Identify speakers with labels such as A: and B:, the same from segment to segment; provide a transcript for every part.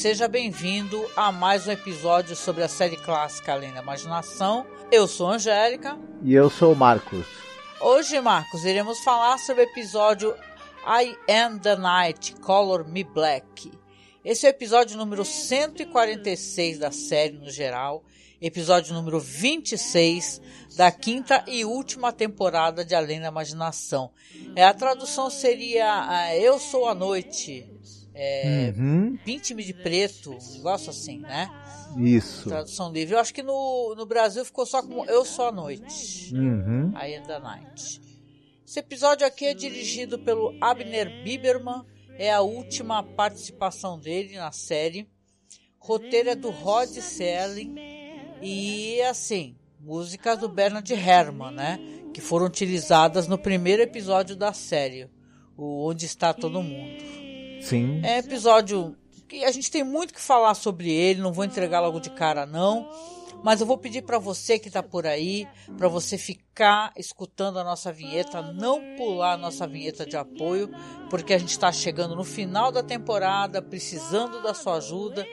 A: Seja bem-vindo a mais um episódio sobre a série clássica Além da Imaginação. Eu sou a Angélica.
B: E eu sou o Marcos.
A: Hoje, Marcos, iremos falar sobre o episódio I Am the Night, Color Me Black. Esse é o episódio número 146 da série no geral, episódio número 26 da quinta e última temporada de Além da Imaginação. É, a tradução seria ah, Eu Sou a Noite, é,
B: Uhum,
A: Pinte-me de Preto, um negócio assim, né?
B: isso.
A: Tradução livre. Eu acho que no, no Brasil ficou só como Eu Sou a Noite.
B: Uhum.
A: I Am the Night. Esse episódio aqui é dirigido pelo Abner Biberman, é a última participação dele na série. Roteiro é do Rod Serling e assim, músicas do Bernard Herrmann, né? Que foram utilizadas no primeiro episódio da série, o Onde Está Todo Mundo.
B: Sim.
A: É episódio que a gente tem muito que falar sobre ele, não vou entregar logo de cara não, mas eu vou pedir para você que tá por aí, para você ficar escutando a nossa vinheta, não pular a nossa vinheta de apoio, porque a gente está chegando no final da temporada, precisando da sua ajuda,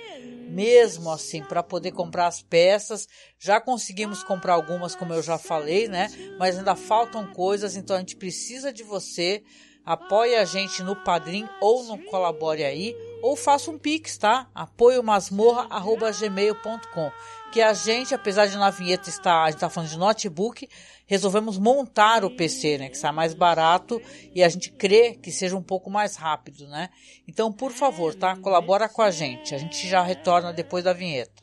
A: mesmo assim, para poder comprar as peças. Já conseguimos comprar algumas, como eu já falei, né? Mas ainda faltam coisas, então a gente precisa de você. Apoie a gente no Padrim ou no Colabore aí, ou faça um pix, tá? apoiomasmorra.gmail.com Que a gente, apesar de na vinheta estar, a gente tá falando de notebook, resolvemos montar o PC, né? Que está mais barato e a gente crê que seja um pouco mais rápido, né? Então, por favor, tá? Colabora com a gente. A gente já retorna depois da vinheta.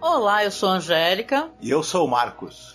A: Olá, eu sou a Angélica.
C: E eu sou o Marcos.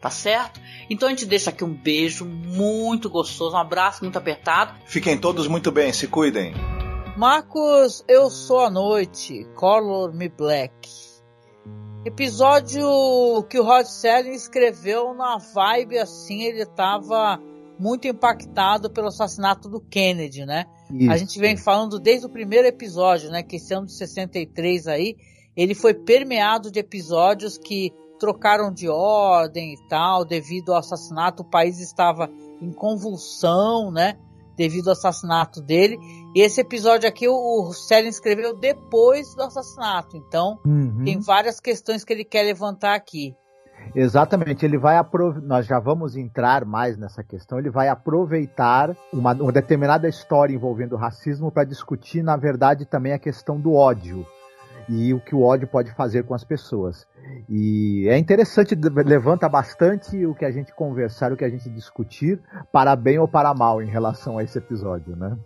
A: Tá certo? Então a gente deixa aqui um beijo muito gostoso, um abraço muito apertado.
C: Fiquem todos muito bem, se cuidem.
A: Marcos, eu sou a noite, Color Me Black. Episódio que o Rod Serling escreveu na vibe assim, ele tava muito impactado pelo assassinato do Kennedy, né? Isso. A gente vem falando desde o primeiro episódio, né? Que esse ano de 63 aí, ele foi permeado de episódios que trocaram de ordem e tal, devido ao assassinato, o país estava em convulsão, né? Devido ao assassinato dele. E esse episódio aqui o, o escreveu depois do assassinato. Então, uhum. tem várias questões que ele quer levantar aqui.
B: Exatamente, ele vai nós já vamos entrar mais nessa questão. Ele vai aproveitar uma, uma determinada história envolvendo racismo para discutir, na verdade, também a questão do ódio e o que o ódio pode fazer com as pessoas. E é interessante, levanta bastante o que a gente conversar, o que a gente discutir, para bem ou para mal em relação a esse episódio, né?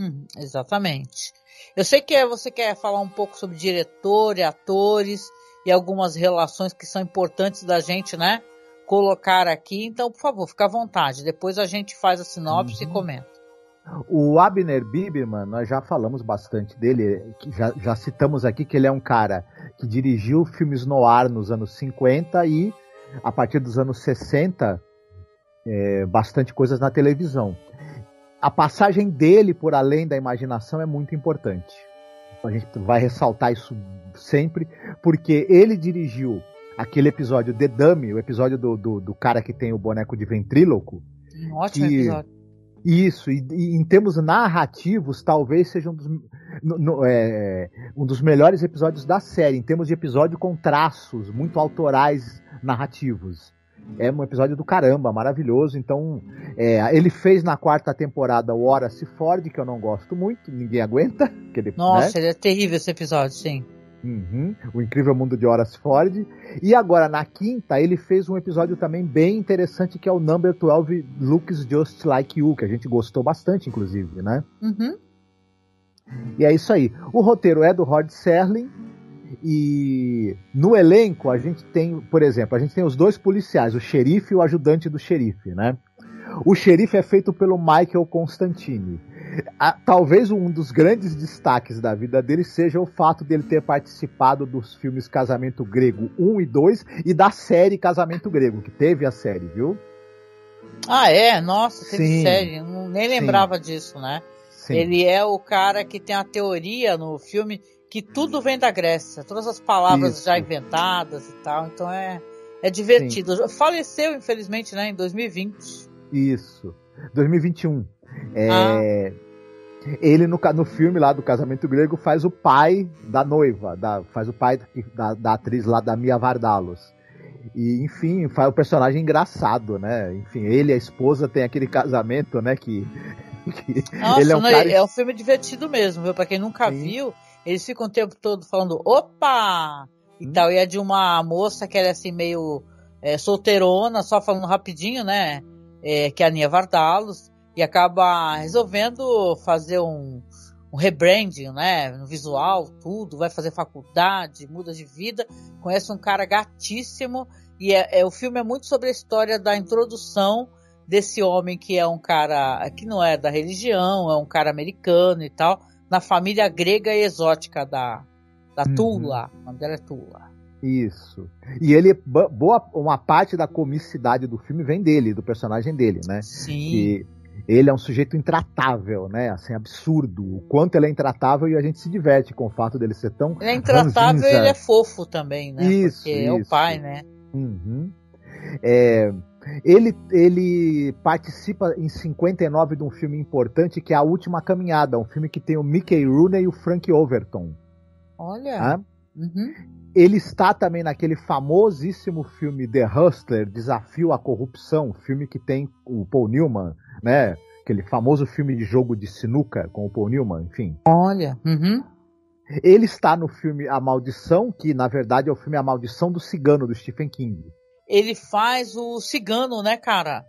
A: Hum, exatamente. Eu sei que você quer falar um pouco sobre diretor e atores e algumas relações que são importantes da gente, né? Colocar aqui. Então, por favor, fica à vontade. Depois a gente faz a sinopse uhum. e comenta.
B: O Abner Biberman, nós já falamos bastante dele, já, já, citamos aqui que ele é um cara que dirigiu filmes no ar nos anos 50 e, a partir dos anos 60, é, bastante coisas na televisão. A passagem dele por além da imaginação é muito importante. A gente vai ressaltar isso sempre, porque ele dirigiu aquele episódio The Dummy, o episódio do, do, do cara que tem o boneco de ventríloco.
A: Um ótimo que, episódio
B: isso, e, e, em termos narrativos, talvez seja um dos, no, no, é, um dos melhores episódios da série, em termos de episódio com traços muito autorais narrativos. É um episódio do caramba, maravilhoso. Então, é, ele fez na quarta temporada o Horace Ford, que eu não gosto muito, ninguém aguenta. Ele,
A: Nossa, né? ele é terrível esse episódio, sim.
B: Uhum, o Incrível Mundo de Horace Ford. E agora, na quinta, ele fez um episódio também bem interessante que é o Number 12 Looks Just Like You, que a gente gostou bastante, inclusive, né?
A: Uhum.
B: E é isso aí. O roteiro é do Rod Serling. E no elenco a gente tem, por exemplo, a gente tem os dois policiais, o xerife e o ajudante do xerife, né? O xerife é feito pelo Michael Constantine a, talvez um dos grandes destaques da vida dele seja o fato dele ter participado dos filmes Casamento Grego 1 e 2 e da série Casamento Grego, que teve a série, viu?
A: Ah, é? Nossa, teve Sim. série. Não, nem lembrava Sim. disso, né? Sim. Ele é o cara que tem a teoria no filme que tudo vem da Grécia, todas as palavras Isso. já inventadas e tal, então é, é divertido. Sim. Faleceu, infelizmente, né, em 2020.
B: Isso. 2021. É, ah. Ele no, no filme lá do Casamento Grego faz o pai da noiva, da, faz o pai da, da atriz lá da Mia Vardalos. E, enfim, faz o personagem engraçado, né? Enfim, ele e a esposa tem aquele casamento, né? Que.
A: que Nossa, ele é, um não, cara... é um filme divertido mesmo, viu? Pra quem nunca Sim. viu, eles ficam o tempo todo falando opa! E hum. tal. E é de uma moça que era é assim, meio é, solteirona, só falando rapidinho, né? É, que é a Nia Vardalos e acaba resolvendo fazer um, um rebranding, né? No visual, tudo, vai fazer faculdade, muda de vida, conhece um cara gatíssimo e é, é, o filme é muito sobre a história da introdução desse homem que é um cara que não é da religião, é um cara americano e tal, na família grega e exótica da, da uhum. Tula. O nome dela é Tula.
B: Isso. E ele, boa, uma parte da comicidade do filme vem dele, do personagem dele, né?
A: Sim. E
B: ele é um sujeito intratável, né? Assim, absurdo. O quanto ele é intratável e a gente se diverte com o fato dele ser tão.
A: Ele é intratável ranzinza. e ele é fofo também, né?
B: Isso.
A: Porque
B: isso.
A: é o pai, né?
B: Uhum. É, ele, ele participa em 59 de um filme importante que é A Última Caminhada, um filme que tem o Mickey Rooney e o Frank Overton.
A: Olha. Uhum.
B: Ele está também naquele famosíssimo filme The Hustler, Desafio à Corrupção, filme que tem o Paul Newman, né? Aquele famoso filme de jogo de sinuca com o Paul Newman, enfim.
A: Olha. Uhum.
B: Ele está no filme A Maldição, que na verdade é o filme A Maldição do Cigano, do Stephen King.
A: Ele faz o cigano, né, cara?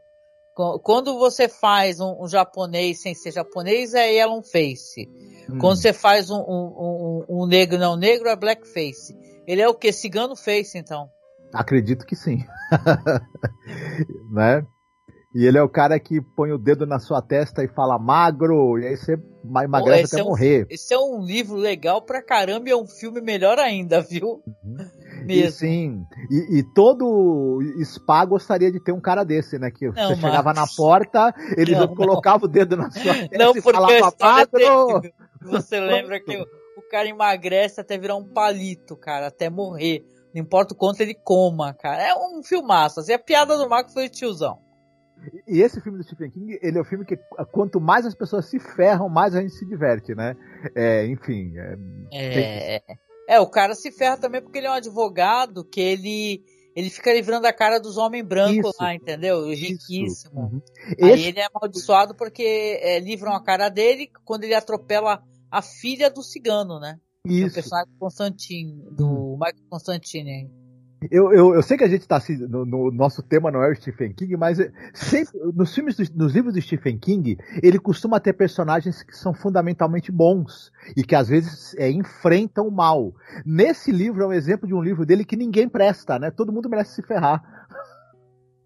A: Quando você faz um, um japonês sem ser japonês, é yellow face. Hum. Quando você faz um, um, um, negro não negro, é black face. Ele é o que? Cigano face, então.
B: Acredito que sim. né? E ele é o cara que põe o dedo na sua testa e fala magro, e aí você emagrece até
A: é um,
B: morrer.
A: Esse é um livro legal pra caramba e é um filme melhor ainda, viu?
B: Uhum. Mesmo. E, sim, e, e, todo spa gostaria de ter um cara desse, né? Que não, você chegava na porta, ele não, colocava não. o dedo na sua testa
A: não,
B: e falava magro.
A: Você lembra que o, o cara emagrece até virar um palito, cara, até morrer. Não importa o quanto ele coma, cara. É um filmaço. Assim, a piada do Marco foi o tiozão.
B: E esse filme do Stephen King, ele é o um filme que quanto mais as pessoas se ferram, mais a gente se diverte, né? É, enfim.
A: É, é, tem... é, o cara se ferra também porque ele é um advogado que ele ele fica livrando a cara dos homens brancos isso, lá, entendeu? Riquíssimo. Uhum. Aí esse... ele é amaldiçoado porque é, livram a cara dele quando ele atropela a filha do cigano, né? Isso. É o personagem Constantine, do. Michael Constantine.
B: Eu, eu, eu sei que a gente está assim, no, no, nosso tema não é o Stephen King, mas é, sempre, nos filmes, do, nos livros do Stephen King, ele costuma ter personagens que são fundamentalmente bons e que às vezes é, enfrentam o mal. Nesse livro é um exemplo de um livro dele que ninguém presta, né? Todo mundo merece se ferrar.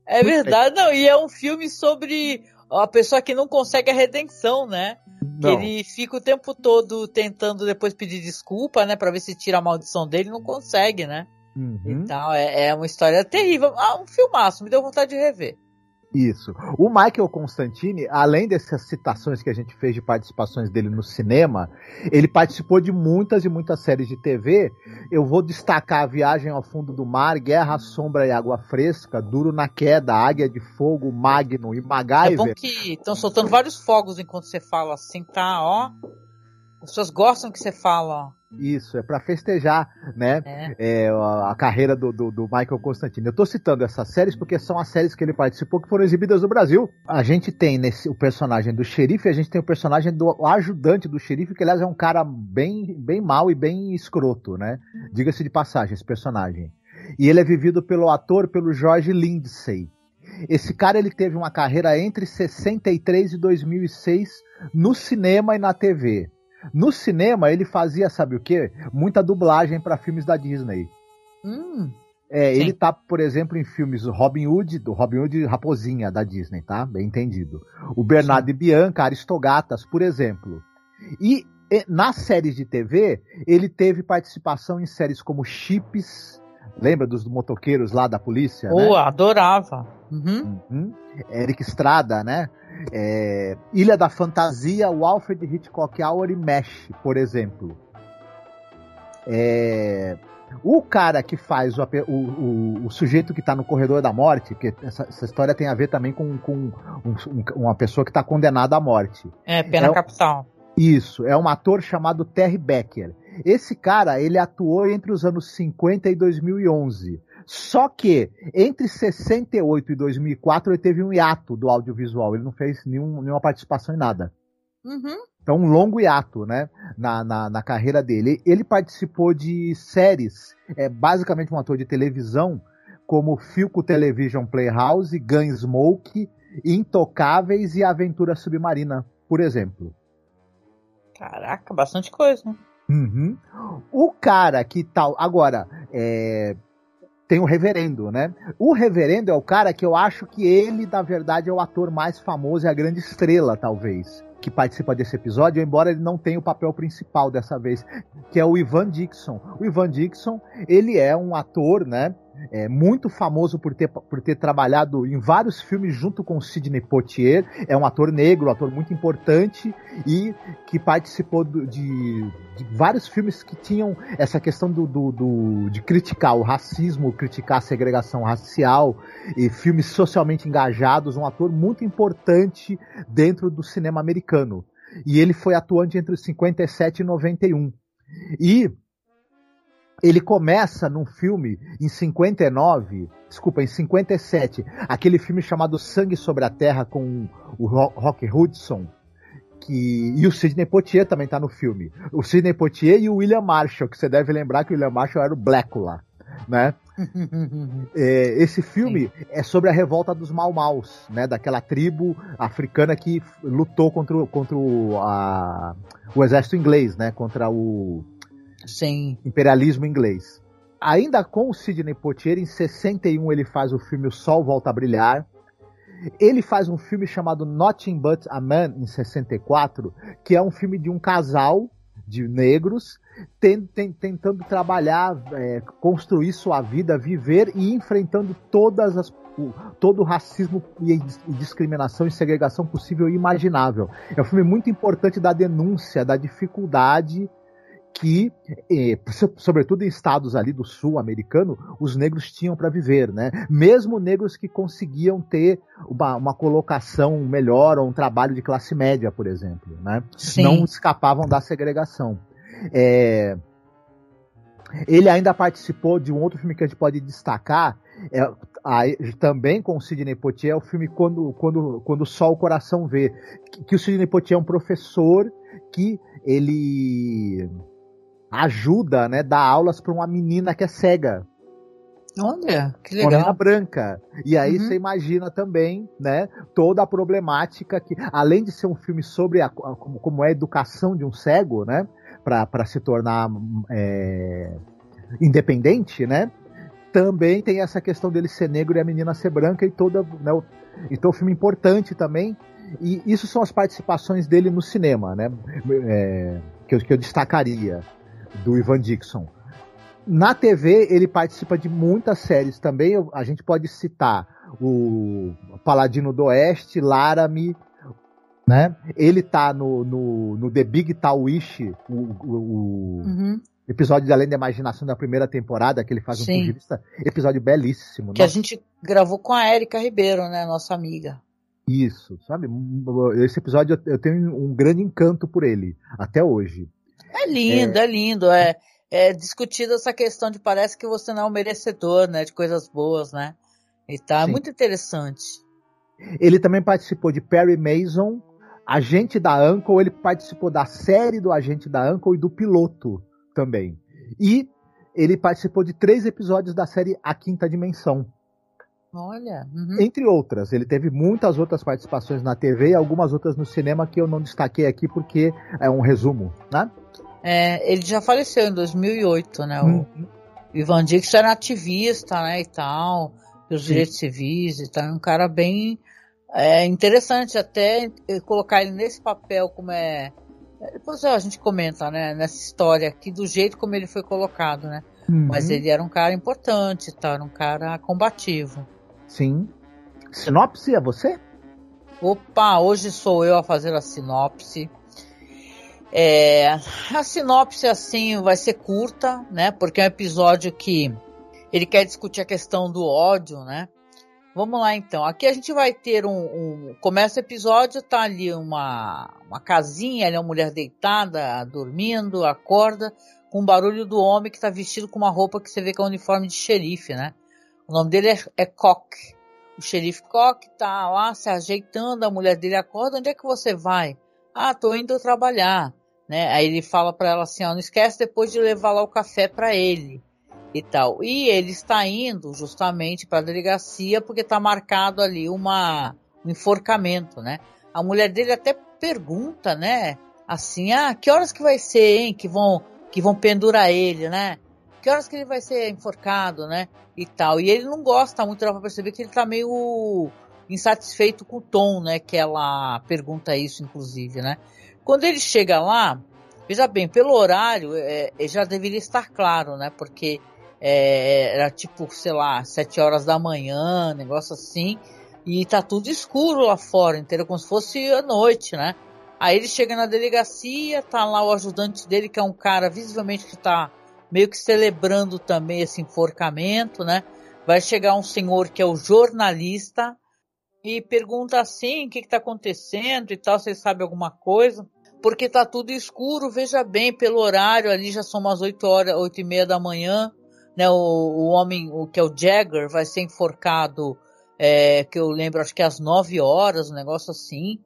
A: É verdade, não, e é um filme sobre a pessoa que não consegue a redenção, né? Que ele fica o tempo todo tentando depois pedir desculpa, né? Pra ver se tira a maldição dele, não consegue, né? Uhum. Então é, é, uma história terrível. Ah, um filmaço, me deu vontade de rever.
B: Isso. O Michael Constantine, além dessas citações que a gente fez de participações dele no cinema, ele participou de muitas e muitas séries de TV. Eu vou destacar a Viagem ao Fundo do Mar, Guerra, Sombra e Água Fresca, Duro na Queda, Águia de Fogo, Magno e MacGyver. É
A: bom que estão soltando vários fogos enquanto você fala assim, tá? Ó, as pessoas gostam que você fala, ó.
B: Isso, é para festejar, né, é. É, a, carreira do, do, do, Michael Constantine. Eu tô citando essas séries porque são as séries que ele participou que foram exibidas no Brasil. A gente tem nesse, o personagem do xerife, a gente tem o personagem do ajudante do xerife, que aliás é um cara bem, bem mal e bem escroto, né? Diga-se de passagem, esse personagem. E ele é vivido pelo ator, pelo George Lindsay. Esse cara ele teve uma carreira entre 63 e 2006 no cinema e na TV. No cinema, ele fazia, sabe o quê? Muita dublagem para filmes da Disney.
A: Hum,
B: é, ele tá, por exemplo, em filmes do Robin Hood, do Robin Hood Raposinha da Disney, tá? Bem entendido. O Bernardo sim. e Bianca, Aristogatas, por exemplo. E, e nas séries de TV, ele teve participação em séries como Chips, Lembra dos motoqueiros lá da polícia?
A: Oh,
B: né?
A: adorava. Uhum.
B: Uhum. Eric Estrada, né? É, Ilha da Fantasia, o Alfred Hitchcock Hour e Mesh, por exemplo. É, o cara que faz o, o, o, sujeito que está no corredor da morte, que essa, essa, história tem a ver também com, com um, um, uma pessoa que está condenada à morte.
A: É, pena é, capital.
B: Isso, é um ator chamado Terry Becker. Esse cara, ele atuou entre os anos 50 e 2011. Só que entre 68 e 2004 ele teve um hiato do audiovisual. Ele não fez nenhum, nenhuma participação em nada.
A: Uhum.
B: Então, um longo hiato, né, na, na, na, carreira dele. Ele participou de séries, é basicamente um ator de televisão, como Filco Television Playhouse, Gunsmoke, Intocáveis e Aventura Submarina, por exemplo.
A: Caraca, bastante coisa, né?
B: Uhum. O cara que tal. Agora, é, tem o reverendo, né? O reverendo é o cara que eu acho que ele, na verdade, é o ator mais famoso e a grande estrela, talvez, que participa desse episódio, embora ele não tenha o papel principal dessa vez, que é o Ivan Dixon. O Ivan Dixon, ele é um ator, né? É muito famoso por ter, por ter trabalhado em vários filmes junto com Sidney Poitier. É um ator negro, um ator muito importante e que participou do, de, de, vários filmes que tinham essa questão do, do, do, de criticar o racismo, criticar a segregação racial e filmes socialmente engajados. Um ator muito importante dentro do cinema americano. E ele foi atuante entre os 57 e 91. E ele começa num filme em 59, desculpa, em 57, aquele filme chamado Sangue sobre a Terra com o Rock Hudson, que e o Sidney Poitier também tá no filme. O Sidney Poitier e o William Marshall, que você deve lembrar que o William Marshall era o Blackula, né? é, esse filme Sim. é sobre a revolta dos Mau Maus, né? Daquela tribo africana que lutou contra, contra o, a, o exército inglês, né? Contra o
A: Sim.
B: Imperialismo inglês. ainda com o Sidney Poitier, em 61 ele faz o filme O Sol Volta a Brilhar. Ele faz um filme chamado Nothing But a Man, em 64, que é um filme de um casal de negros tentando trabalhar, é, construir sua vida, viver e enfrentando todas as todo o racismo e discriminação e segregação possível e imaginável. É um filme muito importante da denúncia, da dificuldade que, eh, sobretudo em estados ali do sul americano, os negros tinham para viver, né? Mesmo negros que conseguiam ter uma, uma, colocação melhor ou um trabalho de classe média, por exemplo, né? Sim. Não escapavam da segregação. É... Ele ainda participou de um outro filme que a gente pode destacar, é, também com o Sidney Poitier, é o filme Quando, quando, quando Só o Coração Vê, que, que o Sidney Poitier é um professor que ele ajuda, né, dá aulas para uma menina que é cega.
A: Olha, que legal.
B: Morena branca. E aí uhum. você imagina também, né, toda a problemática que, além de ser um filme sobre a, como, como é a educação de um cego, né, para se tornar é, independente, né, também tem essa questão dele ser negro e a menina ser branca e toda, né, então um filme importante também. E isso são as participações dele no cinema, né, é, que, eu, que eu destacaria do Ivan Dixon. Na TV, ele participa de muitas séries também. A gente pode citar o Paladino do Oeste, Laramie, né? Ele tá no, no, no The Big Taoish, o, o,
A: uhum.
B: episódio de Além da Imaginação da primeira temporada, que ele faz um pugilista. Episódio belíssimo.
A: Que Nossa. a gente gravou com a Erika Ribeiro, né? Nossa amiga.
B: Isso, sabe? Esse episódio eu tenho um grande encanto por ele, até hoje.
A: É lindo, é, é lindo. É, é discutida essa questão de parece que você não é um merecedor, né? De coisas boas, né? E tá é Sim. muito interessante.
B: Ele também participou de Perry Mason, Agente da Uncle, ele participou da série do Agente da Uncle e do piloto também. E ele participou de três episódios da série A Quinta Dimensão.
A: Olha. Uhum.
B: Entre outras. Ele teve muitas outras participações na TV e algumas outras no cinema que eu não destaquei aqui porque é um resumo, né?
A: É, ele já faleceu em 2008, né? Hum. O Ivan Dix era ativista, né, e tal, dos direitos civis e tal, um cara bem é, interessante até colocar ele nesse papel como é depois a gente comenta, né, nessa história aqui, do jeito como ele foi colocado, né? Uhum. Mas ele era um cara importante, tá? Era um cara combativo.
B: Sim. Sinopse é você?
A: Opa, hoje sou eu a fazer a sinopse. É, a sinopse assim vai ser curta, né? Porque é um episódio que ele quer discutir a questão do ódio, né? Vamos lá então. Aqui a gente vai ter um, um começa o episódio, tá ali uma uma casinha, ali uma mulher deitada, dormindo, acorda com o barulho do homem que está vestido com uma roupa que você vê que é um uniforme de xerife, né? O nome dele é, é Cock. O xerife Cock tá lá se ajeitando, a mulher dele acorda, onde é que você vai? Ah, tô indo trabalhar né? Aí ele fala para ela assim, ó, não esquece depois de levar lá o café para ele e tal. E ele está indo justamente para a delegacia porque está marcado ali uma um enforcamento, né? A mulher dele até pergunta, né? Assim, ah, que horas que vai ser, hein? Que vão que vão pendurar ele, né? Que horas que ele vai ser enforcado, né? E tal. E ele não gosta muito, dá pra perceber que ele tá meio insatisfeito com o tom, né? Que ela pergunta isso, inclusive, né? Quando ele chega lá, veja bem, pelo horário, é, é, já deveria estar claro, né? Porque é, era tipo, sei lá, sete horas da manhã, negócio assim, e tá tudo escuro lá fora, entendeu? Como se fosse a noite, né? Aí ele chega na delegacia, tá lá o ajudante dele, que é um cara visivelmente que tá meio que celebrando também esse enforcamento, né? Vai chegar um senhor que é o jornalista e pergunta assim, o que está acontecendo e tal, você sabe alguma coisa? porque tá tudo escuro, veja bem, pelo horário ali já são umas 8 horas, 8 e meia da manhã, né, o, o homem, o que é o Jagger, vai ser enforcado, é, que eu lembro, acho que às 9 horas, um negócio assim,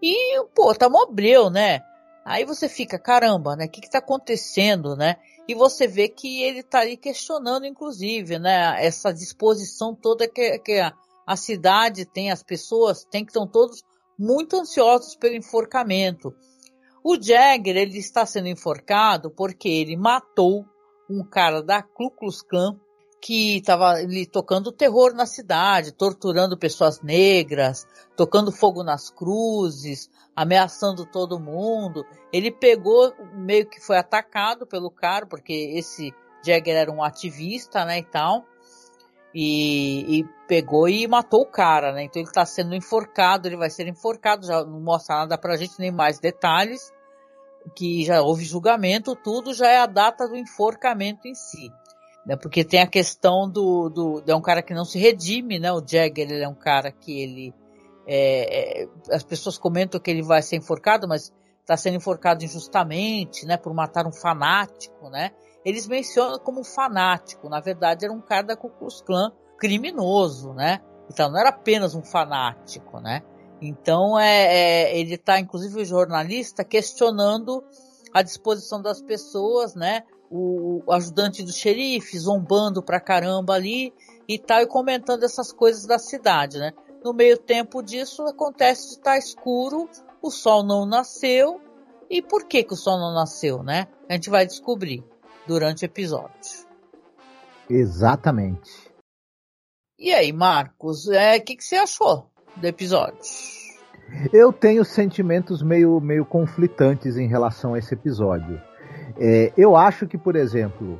A: e, pô, tá mobreu, né, aí você fica, caramba, né, o que que tá acontecendo, né, e você vê que ele tá ali questionando, inclusive, né, essa disposição toda que, que a, a cidade tem, as pessoas têm, que estão todos muito ansiosos pelo enforcamento. O Jagger ele está sendo enforcado porque ele matou um cara da Ku Klux Klan que estava ali tocando terror na cidade, torturando pessoas negras, tocando fogo nas cruzes, ameaçando todo mundo. Ele pegou, meio que foi atacado pelo cara, porque esse Jagger era um ativista, né, e tal. E, e, pegou e matou o cara, né? Então ele está sendo enforcado, ele vai ser enforcado, já não mostra nada pra gente, nem mais detalhes, que já houve julgamento, tudo já é a data do enforcamento em si. Né? Porque tem a questão do, do, é um cara que não se redime, né? O Jagger, ele é um cara que ele, é, é, as pessoas comentam que ele vai ser enforcado, mas está sendo enforcado injustamente, né? Por matar um fanático, né? eles mencionam como fanático. Na verdade, era um cara da Ku Klux Klan criminoso, né? Então, não era apenas um fanático, né? Então, é, é ele está, inclusive, o jornalista questionando a disposição das pessoas, né? O, ajudante do xerife zombando pra caramba ali e tal, e comentando essas coisas da cidade, né? No meio tempo disso, acontece de estar tá escuro, o sol não nasceu. E por que, que o sol não nasceu, né? A gente vai descobrir durante o episódio.
B: Exatamente.
A: E aí, Marcos, o é, que, que você achou do episódio?
B: Eu tenho sentimentos meio, meio conflitantes em relação a esse episódio. É, eu acho que, por exemplo,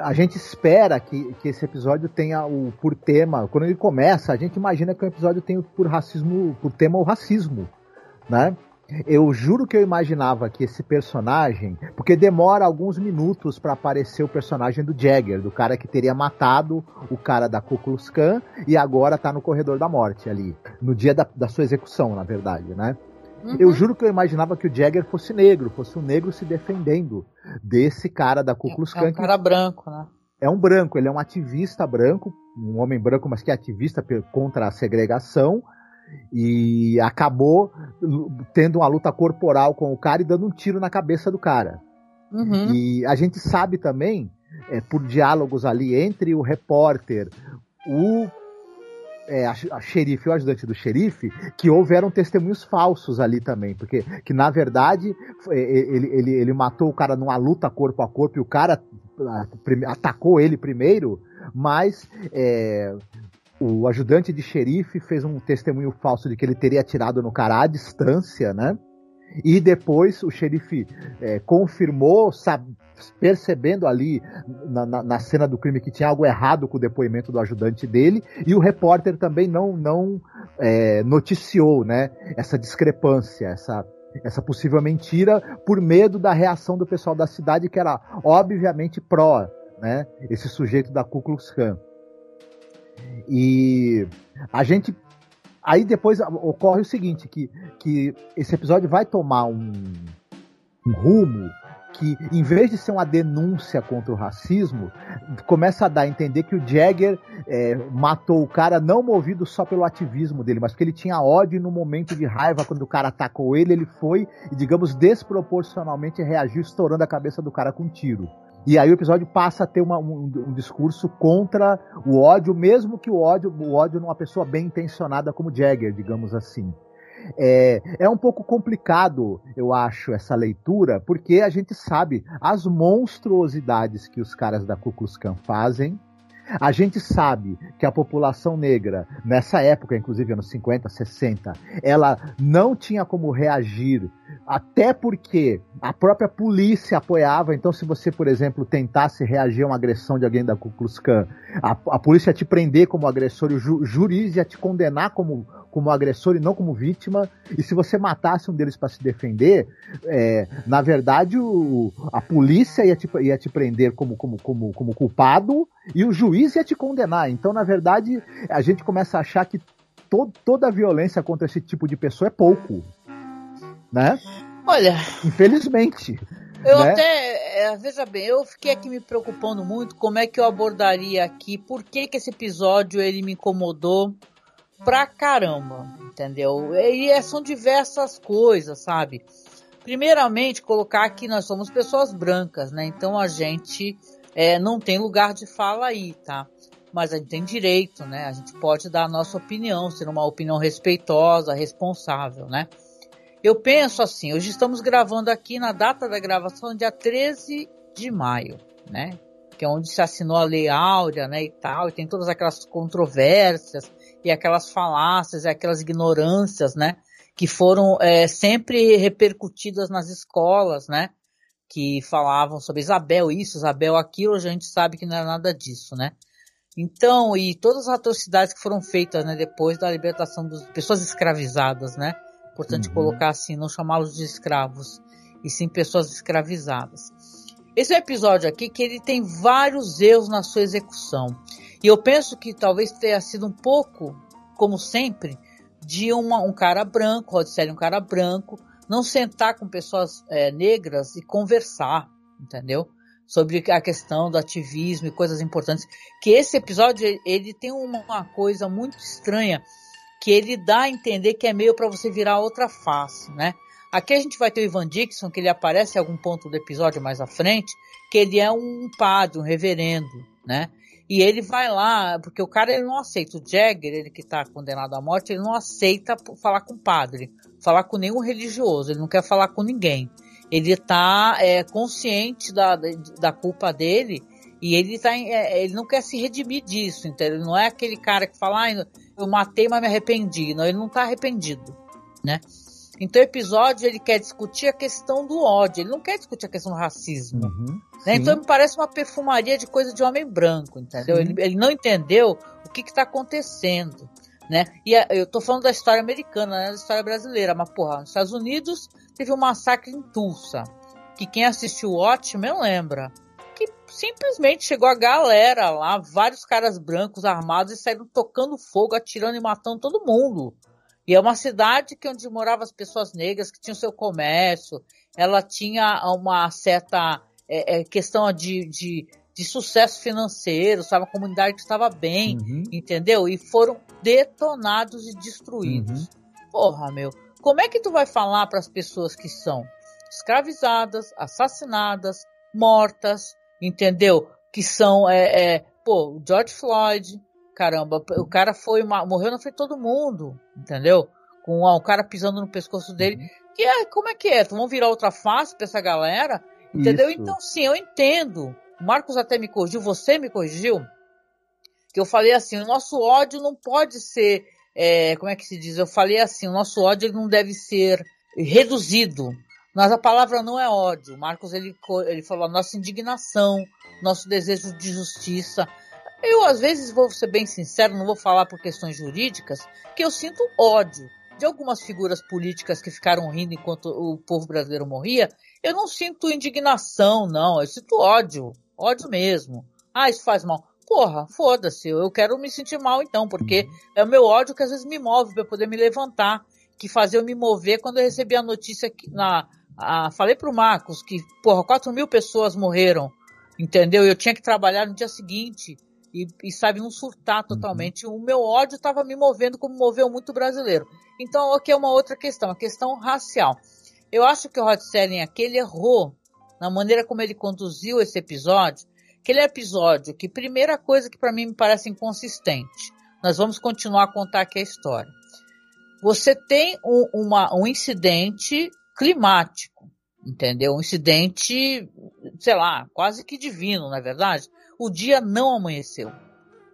B: a gente espera que, que esse episódio tenha o por tema. Quando ele começa, a gente imagina que o episódio tem por racismo, por tema o racismo, né? Eu juro que eu imaginava que esse personagem, porque demora alguns minutos para aparecer o personagem do Jagger, do cara que teria matado o cara da Ku Klux Klan e agora tá no corredor da morte ali, no dia da, da sua execução, na verdade, né? Uhum. Eu juro que eu imaginava que o Jagger fosse negro, fosse um negro se defendendo desse cara da Ku Klux Klan. É
A: um cara branco, né?
B: É um branco, ele é um ativista branco, um homem branco, mas que é ativista contra a segregação, e acabou tendo uma luta corporal com o cara e dando um tiro na cabeça do cara. Uhum. E a gente sabe também, é, por diálogos ali entre o repórter, o é, a, a xerife o ajudante do xerife, que houveram testemunhos falsos ali também, porque que na verdade ele, ele, ele matou o cara numa luta corpo a corpo e o cara atacou ele primeiro, mas é, o ajudante de xerife fez um testemunho falso de que ele teria atirado no cara à distância, né? E depois o xerife é, confirmou, sabe, percebendo ali na, na, na, cena do crime que tinha algo errado com o depoimento do ajudante dele, e o repórter também não, não é, noticiou né, essa discrepância, essa, essa possível mentira, por medo da reação do pessoal da cidade, que era obviamente pró né, esse sujeito da Ku Klux Klan. E a gente. Aí depois ocorre o seguinte: que, que esse episódio vai tomar um, um rumo que, em vez de ser uma denúncia contra o racismo, começa a dar a entender que o Jagger é, matou o cara não movido só pelo ativismo dele, mas porque ele tinha ódio no momento de raiva, quando o cara atacou ele, ele foi e, digamos, desproporcionalmente reagiu, estourando a cabeça do cara com um tiro. E aí o episódio passa a ter uma, um, um, discurso contra o ódio, mesmo que o ódio, o ódio numa pessoa bem intencionada como Jagger, digamos assim. É, é um pouco complicado, eu acho, essa leitura, porque a gente sabe as monstruosidades que os caras da Ku Klux Klan fazem, a gente sabe que a população negra, nessa época, inclusive anos 50, 60, ela não tinha como reagir, até porque a própria polícia apoiava. Então, se você, por exemplo, tentasse reagir a uma agressão de alguém da Ku Klux Klan, a, a polícia ia te prender como agressor e o ju, juiz ia te condenar como como agressor e não como vítima. E se você matasse um deles para se defender, é, na verdade o, a polícia ia te, ia te prender como, como, como, como culpado e o juiz ia te condenar. Então, na verdade, a gente começa a achar que to, toda a violência contra esse tipo de pessoa é pouco. Né?
A: Olha.
B: Infelizmente.
A: Eu né? até, é, veja bem, eu fiquei aqui me preocupando muito como é que eu abordaria aqui, por que, que esse episódio ele me incomodou pra caramba, entendeu? E é, são diversas coisas, sabe? Primeiramente, colocar que nós somos pessoas brancas, né? Então a gente é, não tem lugar de fala aí, tá? Mas a gente tem direito, né? A gente pode dar a nossa opinião, ser uma opinião respeitosa, responsável, né? Eu penso assim, hoje estamos gravando aqui na data da gravação, dia 13 de maio. né? Que é onde se assinou a Lei Áurea, né, e tal, e tem todas aquelas controvérsias e aquelas falácias e aquelas ignorâncias, né? Que foram é, sempre repercutidas nas escolas, né? Que falavam sobre Isabel isso, Isabel aquilo, a gente sabe que não era nada disso, né? Então, e todas as atrocidades que foram feitas, né, depois da libertação das pessoas escravizadas, né? Importante uhum. colocar assim, não chamá-los de escravos, e sim pessoas escravizadas. Esse é episódio aqui que ele tem vários erros na sua execução. E eu penso que talvez tenha sido um pouco, como sempre, de uma, um cara branco, Rod um cara branco, não sentar com pessoas é, negras e conversar, entendeu? Sobre a questão do ativismo e coisas importantes. Que esse episódio, ele tem uma coisa muito estranha, que ele dá a entender que é meio para você virar outra face, né? Aqui a gente vai ter o Ivan Dixon, que ele aparece em algum ponto do episódio mais à frente, que ele é um padre, um reverendo, né? E ele vai lá, porque o cara ele não aceita, o Jagger, ele que está condenado à morte, ele não aceita falar com padre, falar com nenhum religioso, ele não quer falar com ninguém. Ele está é, consciente da, da culpa dele e ele, tá, é, ele não quer se redimir disso, entendeu? Ele não é aquele cara que fala, ah, eu matei, mas me arrependi. Não, ele não está arrependido, né? Então o episódio ele quer discutir a questão do ódio, ele não quer discutir a questão do racismo. Uhum, né? Então me parece uma perfumaria de coisa de homem branco, entendeu? Ele, ele, não entendeu o que está acontecendo. Né? E a, eu tô falando da história americana, né? da história brasileira, mas porra, nos Estados Unidos teve um massacre em Tulsa, que quem assistiu Watchmen lembra. Que simplesmente chegou a galera lá, vários caras brancos armados e saíram tocando fogo, atirando e matando todo mundo. E é uma cidade que onde moravam as pessoas negras, que tinham seu comércio, ela tinha uma certa é, é, questão de, de, de, sucesso financeiro, sabe? A comunidade estava bem, uhum. entendeu? E foram detonados e destruídos. Uhum. Porra, meu. Como é que tu vai falar para as pessoas que são escravizadas, assassinadas, mortas, entendeu? Que são, é, é, pô, George Floyd, caramba, o cara foi uma, morreu na frente de todo mundo, entendeu? Com o cara pisando no pescoço dele. Uhum. Que é, como é que é? Tu vão virar outra face pra essa galera? Entendeu? Isso. Então, sim, eu entendo. O Marcos até me corrigiu, você me corrigiu, que eu falei assim, o nosso ódio não pode ser, é, como é que se diz? Eu falei assim, o nosso ódio não deve ser reduzido. Mas a palavra não é ódio. O Marcos ele, ele falou a nossa indignação, nosso desejo de justiça. Eu, às vezes, vou ser bem sincero, não vou falar por questões jurídicas, que eu sinto ódio de algumas figuras políticas que ficaram rindo enquanto o povo brasileiro morria. Eu não sinto indignação, não. Eu sinto ódio. Ódio mesmo. Ah, isso faz mal. Porra, foda-se. Eu quero me sentir mal então, porque uhum. é o meu ódio que às vezes me move para poder me levantar, que fazer eu me mover quando eu recebi a notícia que na. A, falei pro Marcos que, porra, 4 mil pessoas morreram, entendeu? Eu tinha que trabalhar no dia seguinte e, e sabe, não surtar totalmente. Uhum. O meu ódio estava me movendo como moveu muito brasileiro. Então, aqui é uma outra questão, a questão racial. Eu acho que o Rod Serling aqui, ele errou na maneira como ele conduziu esse episódio, aquele episódio que, primeira coisa que para mim me parece inconsistente, nós vamos continuar a contar aqui a história. Você tem um, uma, um incidente climático, entendeu? Um incidente, sei lá, quase que divino, na é verdade, o dia não amanheceu.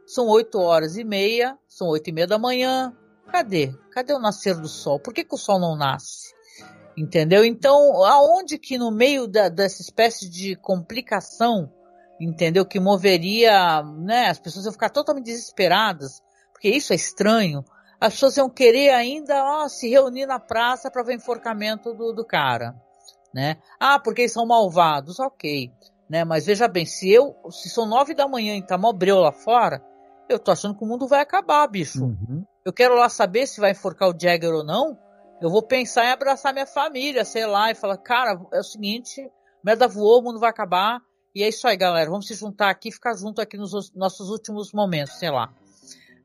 A: São oito horas e meia, são oito e meia da manhã. Cadê? Cadê o nascer do sol? Por que, que o sol não nasce? Entendeu? Então, aonde que no meio da, dessa espécie de complicação, entendeu? Que moveria, né? As pessoas iam ficar totalmente desesperadas, porque isso é estranho. As pessoas iam querer ainda ó, se reunir na praça para ver o enforcamento do, do cara, né? Ah, porque eles são malvados, ok né? Mas veja bem, se eu, se são nove da manhã em Tamobreu lá fora, eu tô achando que o mundo vai acabar, bicho. Uhum. Eu quero lá saber se vai enforcar o Jagger ou não. Eu vou pensar em abraçar minha família, sei lá, e falar, cara, é o seguinte, merda voou, o mundo vai acabar. E é isso aí, galera. Vamos se juntar aqui, ficar junto aqui nos nossos últimos momentos, sei lá.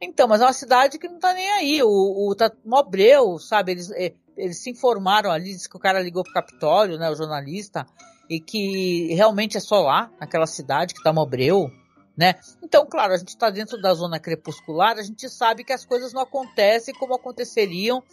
A: Então, mas é uma cidade que não tá nem aí. O, o Tamobreu, sabe, eles, eh, eles se informaram ali, disse que o cara ligou pro Capitólio, né, o jornalista, e que realmente é só lá, naquela cidade que tá Mobreu, né? Então, claro, a gente está dentro da zona crepuscular, a gente sabe que as coisas não acontecem como aconteceriam,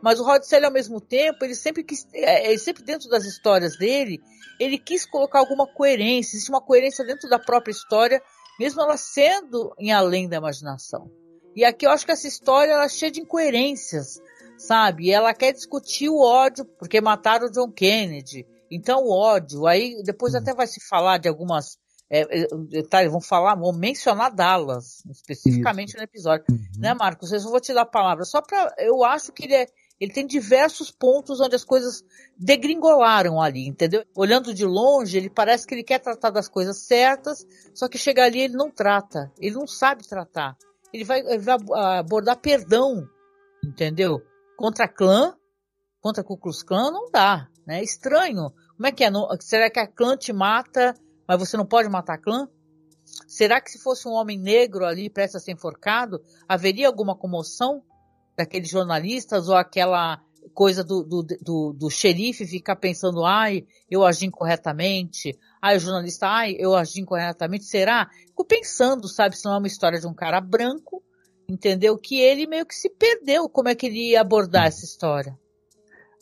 A: Mas o Rod Serling, ao mesmo tempo, ele sempre quis, é, sempre dentro das histórias dele, ele quis colocar alguma coerência, existe uma coerência dentro da própria história, mesmo ela sendo em além da imaginação. E aqui eu acho que essa história ela é cheia de incoerências, sabe? Ela quer discutir o ódio porque mataram o John Kennedy. Então o ódio, aí depois uhum. até vai se falar de algumas é, é, tá, vão falar, vão mencionar Dallas, especificamente Isso. no episódio. Uhum. Né, Marcos? Eu vou te dar a palavra. Só para Eu acho que ele, é, ele tem diversos pontos onde as coisas degringolaram ali, entendeu? Olhando de longe, ele parece que ele quer tratar das coisas certas, só que chega ali ele não trata. Ele não sabe tratar. Ele vai, ele vai abordar perdão, entendeu? Contra clã, contra Ku Klux Klan, não dá. Né? É estranho. Como é que é? Não, será que a clã te mata mas você não pode matar clã? Será que se fosse um homem negro ali prestes a ser enforcado, haveria alguma comoção daqueles jornalistas ou aquela coisa do, do, do, do xerife ficar pensando, ai, eu agi incorretamente, ai, o jornalista, ai, eu agi incorretamente, será? Fico pensando, sabe, se não é uma história de um cara branco, entendeu? Que ele meio que se perdeu, como é que ele ia abordar essa história?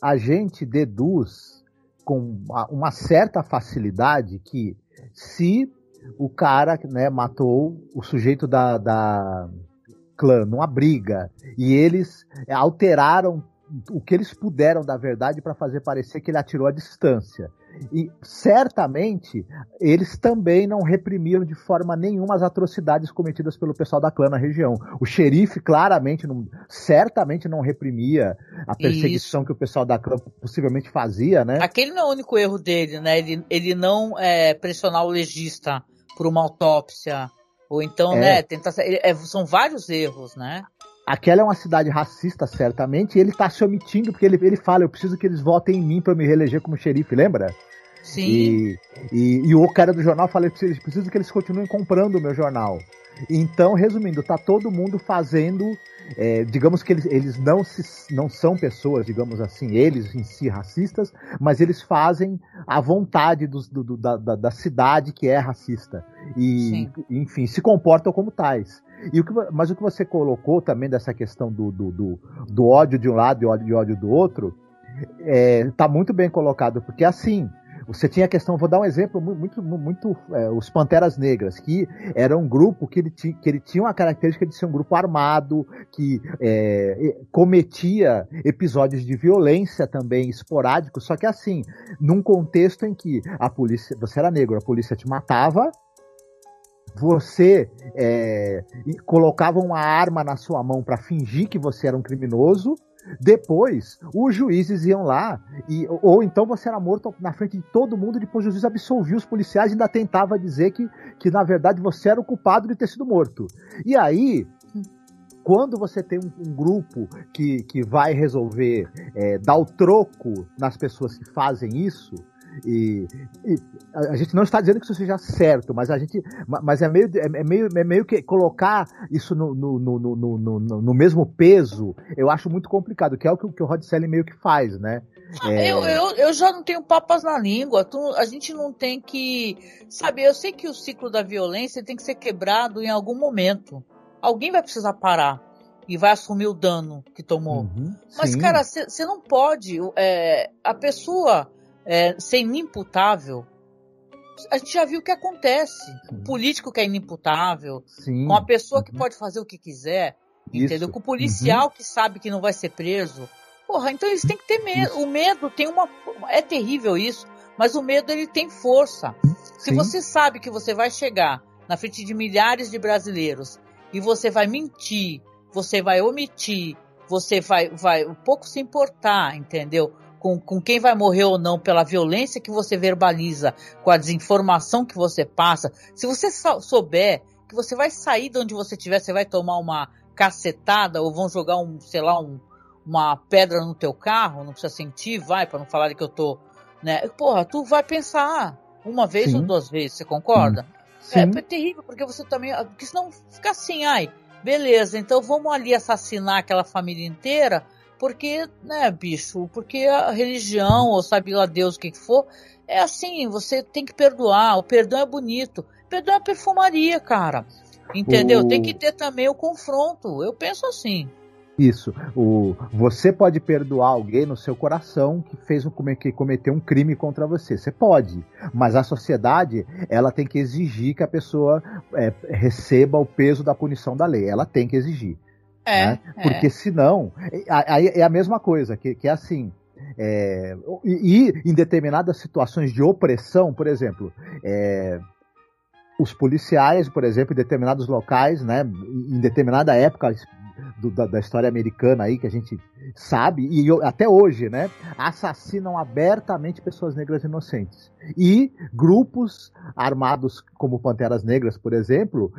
B: A gente deduz com uma certa facilidade que se o cara né, matou o sujeito da, da clã numa briga e eles alteraram o que eles puderam da verdade para fazer parecer que ele atirou à distância. E certamente eles também não reprimiram de forma nenhuma as atrocidades cometidas pelo pessoal da clã na região. O xerife claramente, não, certamente não reprimia a perseguição Isso. que o pessoal da clã possivelmente fazia, né?
A: Aquele não é o único erro dele, né? Ele, ele não é, pressionar o legista por uma autópsia. Ou então, é. né, tentar. É, são vários erros, né?
B: Aquela é uma cidade racista, certamente, e ele tá se omitindo porque ele, ele fala: eu preciso que eles votem em mim para me reeleger como xerife, lembra?
A: Sim.
B: E, e, e, o cara do jornal fala: eu preciso que eles continuem comprando o meu jornal. Então, resumindo, tá todo mundo fazendo. É, digamos que eles, eles não, se, não são pessoas, digamos assim, eles em si racistas, mas eles fazem a vontade dos, do, do, da, da, cidade que é racista. E, Sim. enfim, se comportam como tais. E o que, mas o que você colocou também dessa questão do, do, do, do ódio de um lado e ódio, de ódio do outro, é, tá muito bem colocado, porque assim, você tinha a questão, vou dar um exemplo muito, muito, é, os Panteras Negras, que era um grupo que ele, tinha, que ele tinha uma característica de ser um grupo armado, que é, cometia episódios de violência também esporádicos, só que assim, num contexto em que a polícia, você era negro, a polícia te matava, você é, colocava uma arma na sua mão para fingir que você era um criminoso. Depois, os juízes iam lá, e, ou então você era morto na frente de todo mundo, depois o juiz absolvia os policiais e ainda tentava dizer que, que na verdade você era o culpado de ter sido morto. E aí, quando você tem um, um, grupo que, que vai resolver é, dar o troco nas pessoas que fazem isso, e, e, a gente não está dizendo que isso seja certo, mas a gente, mas é meio, é, meio, é meio que colocar isso no, no, no, no, no mesmo peso. Eu acho muito complicado, que é o que, que o Rod Selling meio que faz, né?
A: É... Eu, eu, eu já não tenho papas na língua. Tu, a gente não tem que. Sabe, eu sei que o ciclo da violência tem que ser quebrado em algum momento. Alguém vai precisar parar e vai assumir o dano que tomou. Uhum, Mas, cara, você não pode. É, a pessoa é, ser inimputável, a gente já viu o que acontece. O político que é inimputável, Sim. com a pessoa que uhum. pode fazer o que quiser, Isso. entendeu? Com o policial uhum. que sabe que não vai ser preso. Porra, então eles têm que ter medo. Isso. O medo tem uma. É terrível isso, mas o medo ele tem força. Se você sabe que você vai chegar na frente de milhares de brasileiros e você vai mentir, você vai omitir, você vai, vai um pouco se importar, entendeu? Com, com quem vai morrer ou não pela violência que você verbaliza, com a desinformação que você passa, se você souber que você vai sair de onde você estiver, você vai tomar uma cacetada ou vão jogar um, sei lá, um, uma pedra no teu carro, não precisa sentir, vai, para não falar que eu tô, né? Porra, tu vai pensar uma vez Sim. ou duas vezes, você concorda? Sim. É, é terrível, porque você também, porque senão fica assim, ai, beleza, então vamos ali assassinar aquela família inteira porque, né, bicho, porque a religião, ou sabe lá Deus o que, que for, é assim, você tem que perdoar, o perdão é bonito. O perdão é perfumaria, cara. Entendeu? O... Tem que ter também o confronto. Eu penso assim.
B: Isso. O, você pode perdoar alguém no seu coração que fez um, que cometeu um crime contra você. Você pode. Mas a sociedade, ela tem que exigir que a pessoa é, receba o peso da punição da lei. Ela tem que exigir. É. Né? Porque é. senão. Aí é a mesma coisa, que, que é assim. É, e, e, em determinadas situações de opressão, por exemplo, é, os policiais, por exemplo, em determinados locais, né, em determinada época do, da, da, história americana aí que a gente sabe e até hoje, né, assassinam abertamente pessoas negras inocentes e grupos armados como Panteras Negras, por exemplo,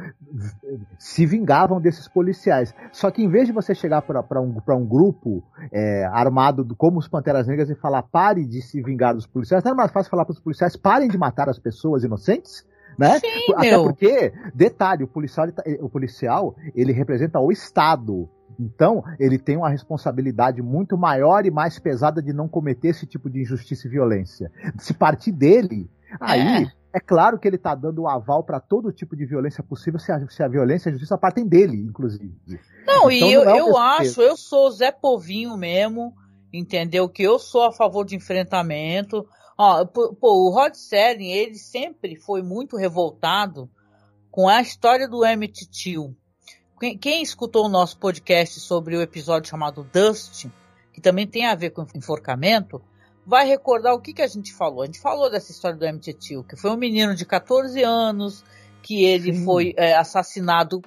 B: se vingavam desses policiais. Só que em vez de você chegar para um, um grupo é, armado como os Panteras Negras e falar pare de se vingar dos policiais, não era mais fácil falar para os policiais parem de matar as pessoas inocentes? Né?
A: Sim,
B: Até
A: meu.
B: porque, detalhe, o policial, ele, tá, o policial, ele representa o Estado. Então, ele tem uma responsabilidade muito maior e mais pesada de não cometer esse tipo de injustiça e violência. Se partir dele, aí é, é claro que ele está dando um aval para todo tipo de violência possível, se a, se a violência e a justiça partem dele, inclusive.
A: Não,
B: então,
A: e eu,
B: não é
A: eu acho, eu sou Zé Povinho mesmo, entendeu? Que eu sou a favor de enfrentamento. Ó, pô, o Rod Serling, ele sempre foi muito revoltado com a história do Emmett Till. Quem, quem, escutou o nosso podcast sobre o episódio chamado Dust, que também tem a ver com enforcamento, vai recordar o que, que a gente falou. A gente falou dessa história do Emmett Till, que foi um menino de 14 anos, que ele Sim. foi é, assassinado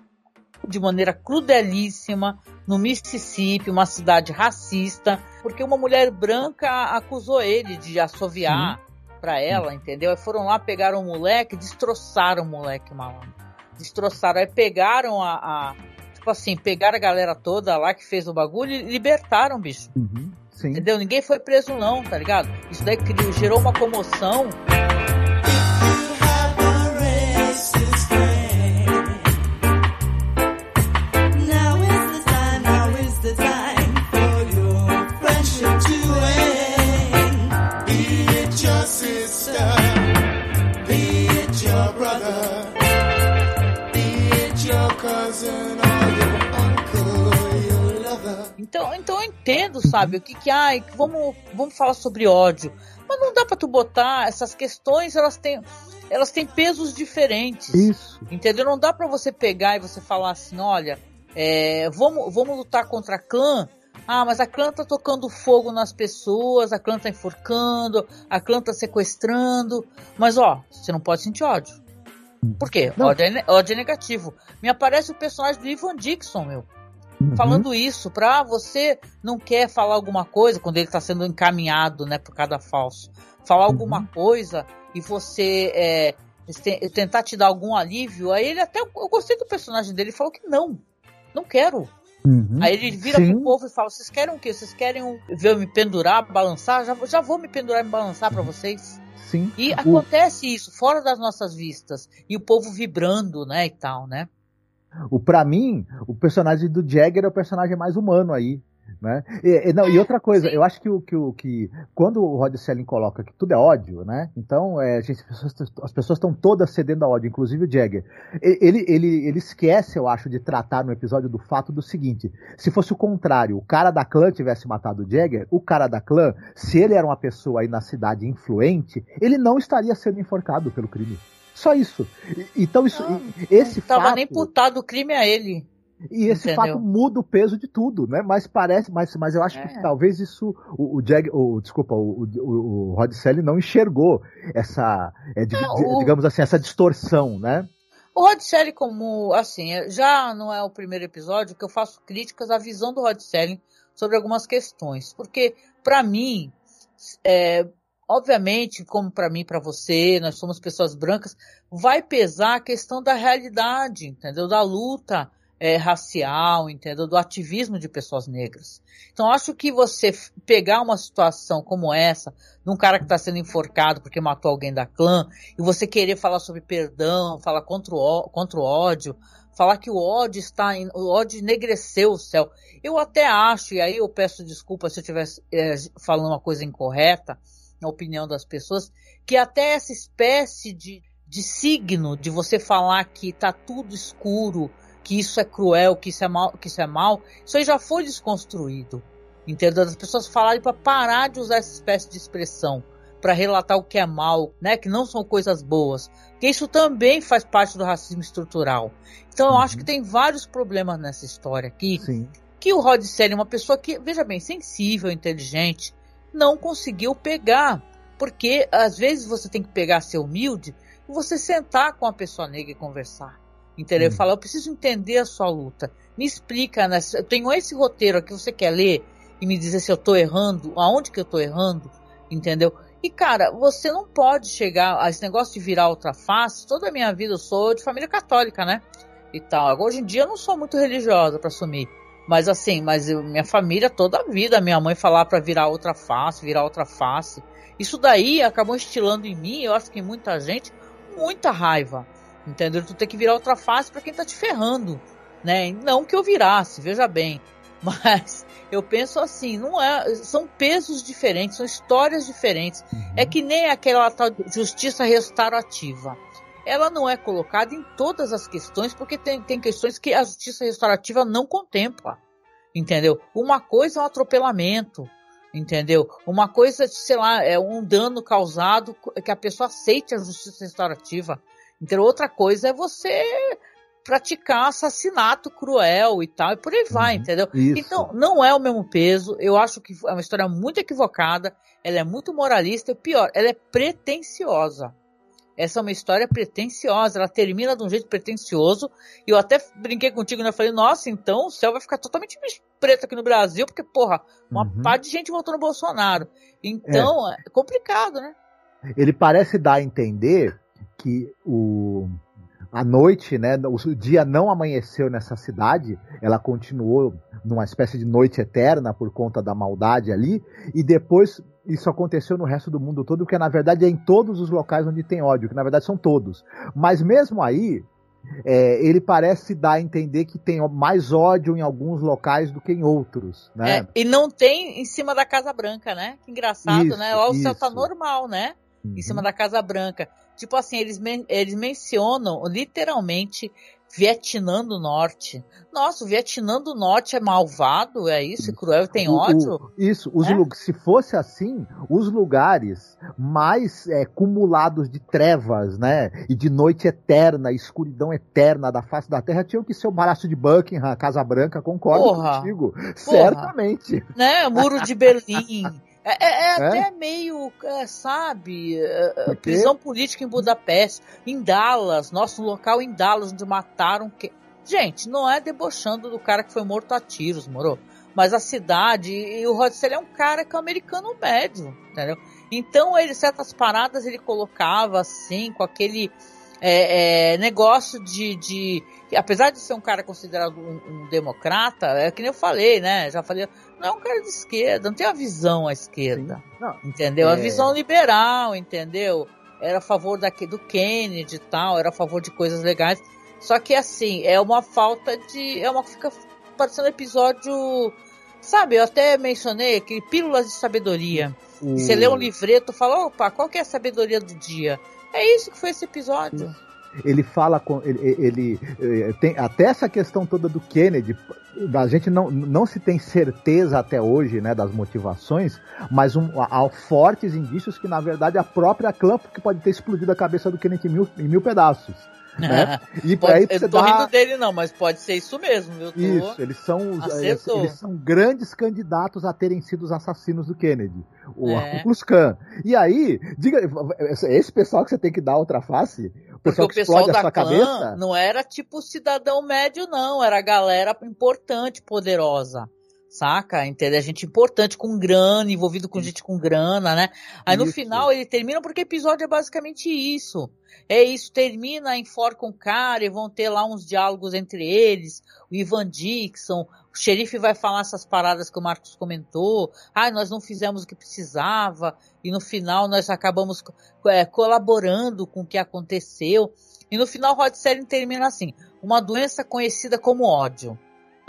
A: de maneira crudelíssima no Mississippi, uma cidade racista, porque uma mulher branca acusou ele de assoviar para ela, entendeu? Aí foram lá, pegaram o moleque, destroçaram o moleque malandro. Destroçaram, aí pegaram a, a, Tipo assim, pegaram a galera toda lá que fez o bagulho e libertaram o bicho.
B: Uhum,
A: entendeu? Ninguém foi preso, não, tá ligado? Isso daí criou, gerou uma comoção. Então, então eu entendo, sabe, o que que ai, vamos, vamos falar sobre ódio, mas não dá para tu botar essas questões, elas têm elas têm pesos diferentes.
B: Isso.
A: Entendeu? Não dá para você pegar e você falar assim, olha, é, vamos, vamos lutar contra a clã. Ah, mas a clã tá tocando fogo nas pessoas, a clã tá enforcando, a clã tá sequestrando. Mas ó, você não pode sentir ódio. Por quê? Ódio é, ódio é negativo. Me aparece o personagem do Ivan Dixon, meu. Uhum. Falando isso, pra você não quer falar alguma coisa quando ele tá sendo encaminhado, né, por cada falso. Falar uhum. alguma coisa e você é, tentar te dar algum alívio. Aí ele até. Eu gostei do personagem dele, ele falou que não. Não quero.
B: Uhum.
A: Aí ele vira Sim. pro povo e fala: Vocês querem o quê? Vocês querem ver eu me pendurar, balançar? Já, já vou me pendurar e me balançar para vocês.
B: Sim.
A: E o... acontece isso fora das nossas vistas. E o povo vibrando, né, e tal, né?
B: O para mim, o personagem do Jagger é o personagem mais humano aí. Né? E, e, não, e outra coisa, eu acho que o que, o, que quando o Rod Selling coloca que tudo é ódio, né? Então é, gente, as pessoas estão todas cedendo a ódio, inclusive o Jagger. Ele, ele, ele esquece, eu acho, de tratar no episódio do fato do seguinte: se fosse o contrário, o cara da clã tivesse matado o Jagger, o cara da clã, se ele era uma pessoa aí na cidade influente, ele não estaria sendo enforcado pelo crime. Só isso. Então isso, não, esse
A: não tava
B: fato,
A: nem putado o crime a ele.
B: E esse Entendeu? fato muda o peso de tudo, né? Mas parece, mas, mas eu acho é. que talvez isso o, o Jag, o, desculpa, o, o, o Rod Selling não enxergou essa, é, não, o... digamos assim, essa distorção, né?
A: O Rod Selling, como assim, já não é o primeiro episódio que eu faço críticas à visão do Rod Selling sobre algumas questões, porque para mim, é, obviamente, como para mim, para você, nós somos pessoas brancas, vai pesar a questão da realidade, entendeu? Da luta é, racial, entendeu? Do ativismo de pessoas negras. Então, acho que você pegar uma situação como essa, de um cara que está sendo enforcado porque matou alguém da clã, e você querer falar sobre perdão, falar contra o, contra o ódio, falar que o ódio está, em, o ódio enegreceu o céu. Eu até acho, e aí eu peço desculpa se eu estivesse é, falando uma coisa incorreta, na opinião das pessoas, que até essa espécie de, de signo de você falar que está tudo escuro, que isso é cruel, que isso é mal, que isso é mal, isso aí já foi desconstruído. Entendeu? As pessoas falarem para parar de usar essa espécie de expressão para relatar o que é mal, né? Que não são coisas boas. Que isso também faz parte do racismo estrutural. Então eu
B: Uhum.
A: acho que tem vários problemas nessa história aqui.
B: Sim.
A: Que o Rod Serling, uma pessoa que, veja bem, sensível, inteligente, não conseguiu pegar. Porque às vezes você tem que pegar ser humilde e você sentar com a pessoa negra e conversar. Entendeu?
B: Hum.
A: Falar, eu preciso entender a sua luta. Me explica, né? eu tenho esse roteiro aqui, você quer ler e me dizer se eu tô errando, aonde que eu tô errando, entendeu? E cara, você não pode chegar a esse negócio de virar outra face. Toda a minha vida eu sou de família católica, né? E tal. Hoje em dia eu não sou muito religiosa para assumir. Mas assim, mas eu- minha família toda a vida, minha mãe falar para virar outra face, virar outra face. Isso daí acabou instilando em mim, eu acho que em muita gente, muita raiva. Entendeu? Tu tem que virar outra face para quem tá te ferrando, né? Não que eu virasse, veja bem. Mas eu penso assim, não é, são pesos diferentes, são histórias diferentes.
B: Uhum.
A: É que nem aquela tal justiça restaurativa. Ela não é colocada em todas as questões, porque tem, tem questões que a justiça restaurativa não contempla. Entendeu? Uma coisa é um atropelamento. Entendeu? Uma coisa, sei lá, é um dano causado que a pessoa aceite a justiça restaurativa. Então, outra coisa é você praticar assassinato cruel e tal, e por aí vai,
B: Uhum.
A: entendeu?
B: Isso.
A: Então, não é o mesmo peso. Eu acho que é uma história muito equivocada. Ela é muito moralista e pior, ela é pretensiosa. Essa é uma história pretensiosa. Ela termina de um jeito pretensioso. E eu até brinquei contigo, né? Eu falei, nossa, então o céu vai ficar totalmente preto aqui no Brasil, porque, porra, uma
B: Uhum.
A: de gente votou no Bolsonaro. Então, é, complicado, né?
B: Ele parece dar a entender que o a noite, né, o dia não amanheceu nessa cidade, ela continuou numa espécie de noite eterna por conta da maldade ali, e depois isso aconteceu no resto do mundo todo, porque na verdade é em todos os locais onde tem ódio, que na verdade são todos. Mas mesmo aí, é, ele parece dar a entender que tem mais ódio em alguns locais do que em outros, né?
A: É, e não tem em cima da Casa Branca, né? Que engraçado,
B: Isso,
A: né? Lá o céu tá normal, né?
B: Uhum.
A: em cima da Casa Branca. Tipo assim, eles, men eles mencionam literalmente Vietnã do Norte. Nossa, o Vietnã do Norte é malvado, é isso? É cruel, tem
B: O- o-
A: ódio?
B: isso, os
A: É?
B: se fosse assim, os lugares mais é, cumulados de trevas, né, e de noite eterna, escuridão eterna da face da Terra, tinham que ser o Palácio de Buckingham, Casa Branca, concordo
A: Porra.
B: contigo, certamente.
A: Né? Muro de Berlim. É, é- é
B: É?
A: até meio, é, sabe, é, prisão política em Budapeste, em Dallas, nosso local em Dallas, onde mataram. Que... Gente, não é debochando do cara que foi morto a tiros, moro? Mas a cidade, e o Rod é um cara que é um americano médio, entendeu? Então, ele, certas paradas ele colocava assim, com aquele é, é, negócio de, de. Apesar de ser um cara considerado um, um democrata, é que nem eu falei, né? Já falei, não é um cara de esquerda, não tem uma visão à esquerda.
B: Não,
A: Entendeu? A
B: É.
A: visão liberal, entendeu? Era a favor da, do Kennedy e tal, era a favor de coisas legais. Só que assim, é uma falta de. É uma. Fica parecendo episódio. Sabe, eu até mencionei aquele Pílulas de Sabedoria.
B: o-
A: Você lê um livreto e fala, opa, qual que é a sabedoria do dia? É isso que foi esse episódio.
B: Ele fala com ele, ele, eh, tem até essa questão toda do Kennedy a gente não, não se tem certeza até hoje né das motivações mas um, há fortes indícios que na verdade a própria clã que pode ter explodido a cabeça do Kennedy em mil, em mil pedaços né? e
A: Pode-
B: aí
A: eu tô rindo dele não, mas pode ser isso mesmo, viu? Tô-
B: isso, eles são, os-
A: Acertou.
B: eles são grandes candidatos a terem sido os assassinos do Kennedy, o
A: É.
B: Ku Klan. E aí, diga, esse pessoal que você tem que dar outra face, o
A: Porque
B: pessoal
A: o
B: que
A: pessoal
B: explode a
A: da
B: sua
A: clã
B: cabeça,
A: não era tipo cidadão médio, não. Era galera importante, poderosa. Saca? Entendeu? É Gente importante com grana, envolvido com gente com grana, né? Aí no
B: Isso.
A: final ele termina porque o episódio é basicamente isso. É isso, termina, enforca um cara e vão ter lá uns diálogos entre eles. O Ivan Dixon, o xerife vai falar essas paradas que o Marcos comentou. Ah, nós não fizemos o que precisava. E no final nós acabamos é, colaborando com o que aconteceu. E no final Rod Serling termina assim: uma doença conhecida como ódio.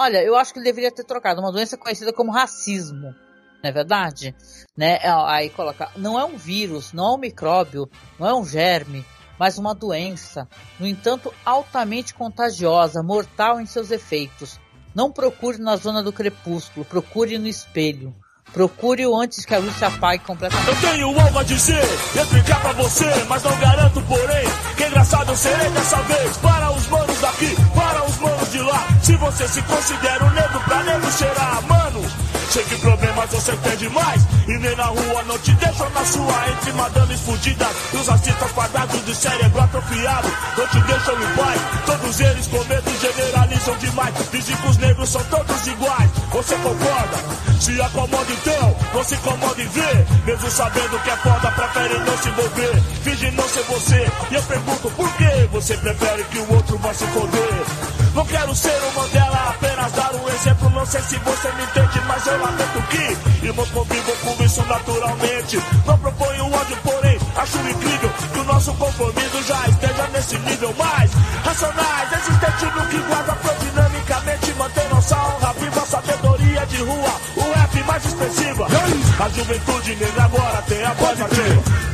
A: Olha, eu acho que ele deveria ter trocado uma doença conhecida como racismo. Não é verdade? Né? Aí coloca, não é um vírus, não é um micróbio, não é um germe, mas uma doença, no entanto altamente contagiosa, mortal em seus efeitos. Não procure na zona do crepúsculo, procure no espelho. Procure-o antes que a luz se apague completamente.
D: Eu tenho algo a dizer explicar pra você, mas não garanto, porém, que engraçado eu serei dessa vez. Para os manos daqui, para os manos de lá. Se você se considera um negro pra negro cheirar, mano. Sei que problemas você tem demais. E nem na rua não te deixam na sua Entre madames fudidas e os racistas quadrados de cérebro atrofiado Não te deixam em paz. Todos eles com medo generalizam demais. Dizem que os negros são todos iguais. Você concorda? Se acomoda então, não se incomoda em ver. Mesmo sabendo que é foda, prefere não se envolver. Finge não ser você. E eu pergunto por que você prefere que o outro vá se foder? Não quero ser o Mandela, apenas dar um exemplo. Não sei se você me entende, mas eu lamento que Irmãos convivam com isso naturalmente. Não proponho ódio, porém acho incrível Que o nosso conformismo já esteja nesse nível mais Racionais, existente no que guarda dinamicamente Mantém nossa honra viva, sabedoria de rua O rap mais expressiva. A juventude negra agora tem a voz ativa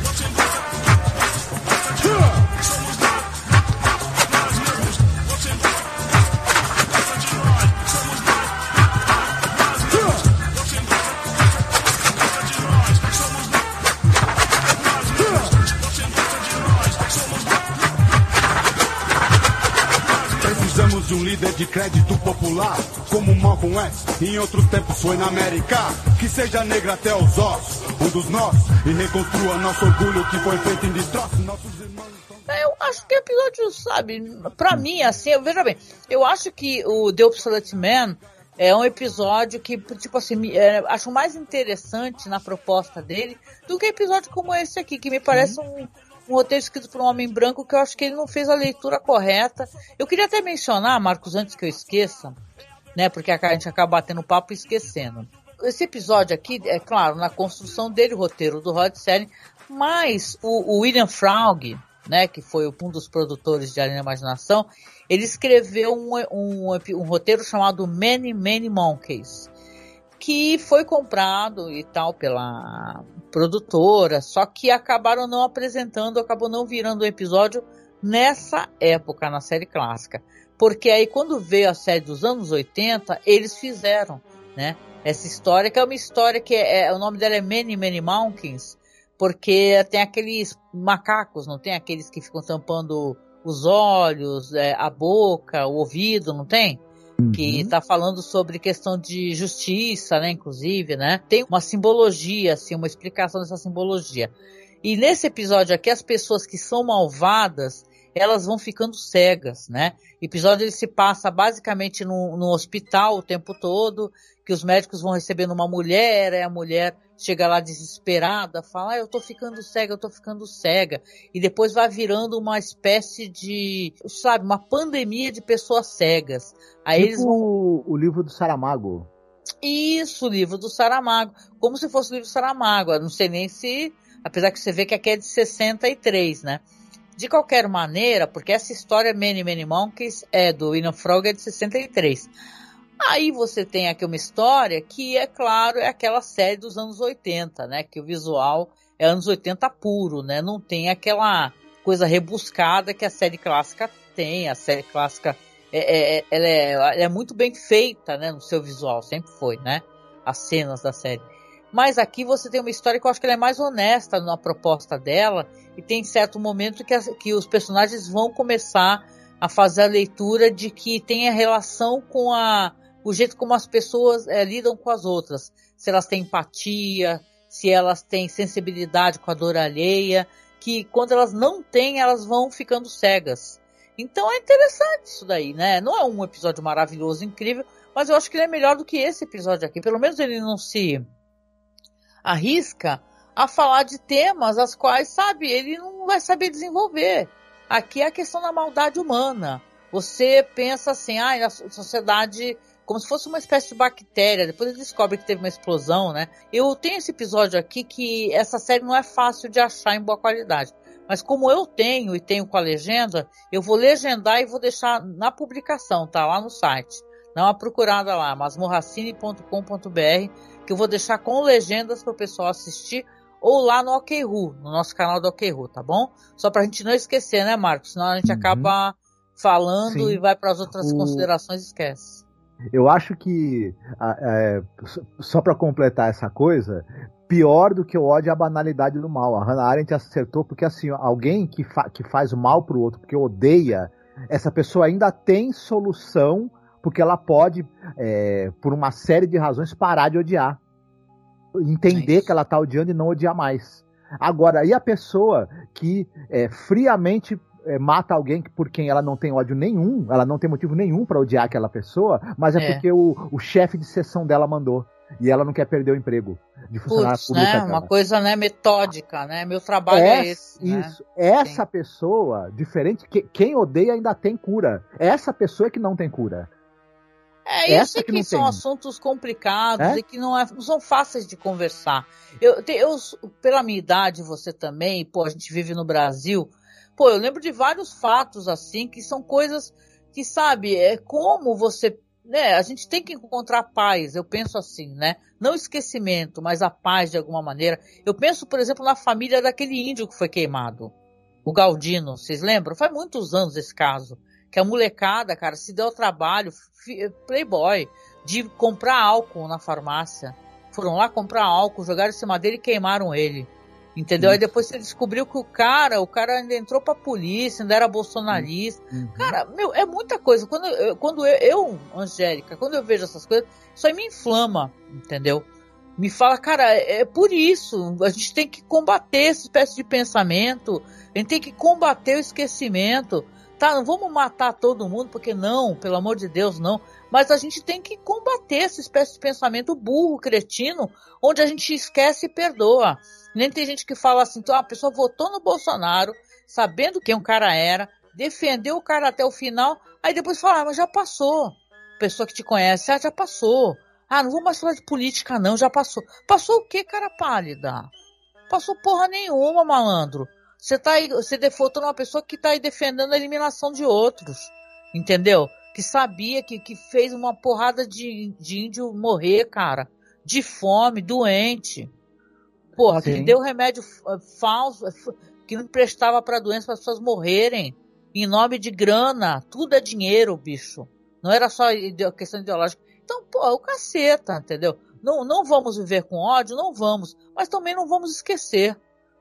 E: de crédito popular, como Malcolm X, em outros tempos foi na América. Que seja negra até os ossos, um dos nossos, e reconstrua nosso orgulho que foi feito em destroços. Nossos irmãos estão...
A: Eu acho que o episódio, sabe, pra mim, assim, eu- veja bem, eu acho que o The Obsolete Man é um episódio que, tipo assim, me- é, acho mais interessante na proposta dele do que episódio como esse aqui, que me parece um, um roteiro escrito por um homem branco que eu acho que ele não fez a leitura correta. Eu queria até mencionar, Marcos, antes que eu esqueça, né, porque a gente acaba batendo papo e esquecendo. Esse episódio aqui, é claro, na construção dele, o roteiro do Rod Serling, mas o, o William Fraug, né, que foi um dos produtores de da Imaginação, ele escreveu um, um, um roteiro chamado Many, Many Monkeys, que foi comprado e tal pela produtora, só que acabaram não apresentando, acabou não virando um episódio nessa época, na série clássica. Porque aí quando veio a série dos anos 80, eles fizeram, né? Essa história, que é uma história que é, o nome dela é Many, Many Monkeys, porque tem aqueles macacos, não tem aqueles que ficam tampando os olhos, é, a boca, o ouvido, não tem? Que tá falando sobre questão de justiça, né, inclusive, né? Tem uma simbologia, assim, uma explicação dessa simbologia. E nesse episódio aqui, as pessoas que são malvadas, elas vão ficando cegas, né? O episódio ele se passa basicamente no, no hospital o tempo todo, que os médicos vão recebendo uma mulher, aí a mulher chega lá desesperada, fala, ah, eu tô ficando cega, eu tô ficando cega. E depois vai virando uma espécie de, sabe, uma pandemia de pessoas cegas. Aí eles
B: tipo
A: vão
B: o, o livro do Saramago.
A: isso, o livro do Saramago. Como se fosse o livro do Saramago. Eu não sei nem se. Apesar que você vê que aqui é de 63, né? De qualquer maneira, porque essa história Many Many Monkeys é do William Frog é de 63. Aí você tem aqui uma história que, é claro, é aquela série dos anos 80, né? Que o visual é anos 80 puro, né? Não tem aquela coisa rebuscada que a série clássica tem. A série clássica é, é- ela é, ela é muito bem feita, né, no seu visual, sempre foi, né, as cenas da série. Mas aqui você tem uma história que eu acho que ela é mais honesta na proposta dela e tem certo momento que, as- que os personagens vão começar a fazer a leitura de que tem a relação com a, o jeito como as pessoas eh, lidam com as outras. Se elas têm empatia, se elas têm sensibilidade com a dor alheia, que quando elas não têm, elas vão ficando cegas. Então é interessante isso daí, né? Não é um episódio maravilhoso, incrível, mas eu acho que ele é melhor do que esse episódio aqui. Pelo menos ele não se arrisca a falar de temas as quais, sabe, ele não vai saber desenvolver. Aqui é a questão da maldade humana. Você pensa assim, ah, a so- sociedade como se fosse uma espécie de bactéria. Depois ele descobre que teve uma explosão, né? Eu tenho esse episódio aqui que essa série não é fácil de achar em boa qualidade. Mas como eu tenho e tenho com a legenda, eu vou legendar e vou deixar na publicação, tá? Lá no site. Dá uma procurada lá, masmorracine.com.br, que eu vou deixar com legendas para o pessoal assistir. ou lá no OKRU, no nosso canal do OKRU, tá bom? Só pra gente não esquecer, né, Marcos? Senão a gente
B: Uhum.
A: acaba falando
B: Sim.
A: e vai para as outras
B: O-
A: considerações e esquece.
B: Eu acho que, é, só- pra completar essa coisa, pior do que o ódio é a banalidade do mal. A Hannah Arendt acertou, porque assim, alguém que, fa- que faz o mal pro outro porque odeia, essa pessoa ainda tem solução, porque ela pode, é, por uma série de razões, parar de odiar. Entender
A: É
B: que ela tá odiando e não odiar mais. Agora, e a pessoa que é, friamente é, mata alguém por quem ela não tem ódio nenhum, ela não tem motivo nenhum pra odiar aquela pessoa, mas é,
A: É.
B: porque o, o chefe de sessão dela mandou. E ela não quer perder o emprego de funcionária
A: Putz,
B: pública.
A: né? Uma coisa, né, metódica, né? Meu trabalho é
B: Essa-
A: esse, né?
B: Isso. Essa pessoa, diferente, que, quem odeia ainda tem cura. Essa pessoa é que não tem cura.
A: É,
B: Essa
A: sei
B: que
A: que, são
B: tem.
A: assuntos complicados
B: É?
A: e que não, é- não são fáceis de conversar. Eu, eu, pela minha idade, você também, pô, a gente vive no Brasil, pô, eu lembro de vários fatos assim, que são coisas que, sabe, é como você, né, a gente tem que encontrar paz, eu penso assim, né, não esquecimento, mas a paz de alguma maneira. Eu penso, por exemplo, na família daquele índio que foi queimado, o Galdino, vocês lembram? Faz muitos anos esse caso que a molecada, cara, se deu ao trabalho, playboy, de comprar álcool na farmácia. Foram lá comprar álcool, jogaram em cima dele e queimaram ele. Entendeu? Aí
B: Isso.
A: depois você descobriu que o cara, o cara ainda entrou pra polícia, ainda era bolsonarista.
B: Uhum.
A: Cara, meu, é muita coisa. Quando eu, quando eu, eu, Angélica, quando eu vejo essas coisas, isso aí me inflama, entendeu? Me fala, cara, é é por isso. A gente tem que combater essa espécie de pensamento. A gente tem que combater o esquecimento. Tá, não vamos matar todo mundo, porque não, pelo amor de Deus, não. Mas a gente tem que combater essa espécie de pensamento burro, cretino, onde a gente esquece e perdoa. Nem tem gente que fala assim, então a pessoa votou no Bolsonaro, sabendo quem o cara era, defendeu o cara até o final, aí depois fala, ah, mas já passou. Pessoa que te conhece, ah, já passou. Ah, não vou mais falar de política não, já passou. Passou o que, cara pálida? Passou porra nenhuma, malandro. Você tá aí, você defaultou numa pessoa que tá aí defendendo a eliminação de outros. Entendeu? Que sabia que, que fez uma porrada de, de índio morrer, cara. De fome, doente. Porra, que
B: Sim.
A: deu remédio eh, falso, eh, que não prestava pra doença para as pessoas morrerem. Em nome de grana. Tudo é dinheiro, bicho. Não era só questão ideológica. Então, pô, o caceta, entendeu? Não, não vamos viver com ódio, não vamos. Mas também não vamos esquecer.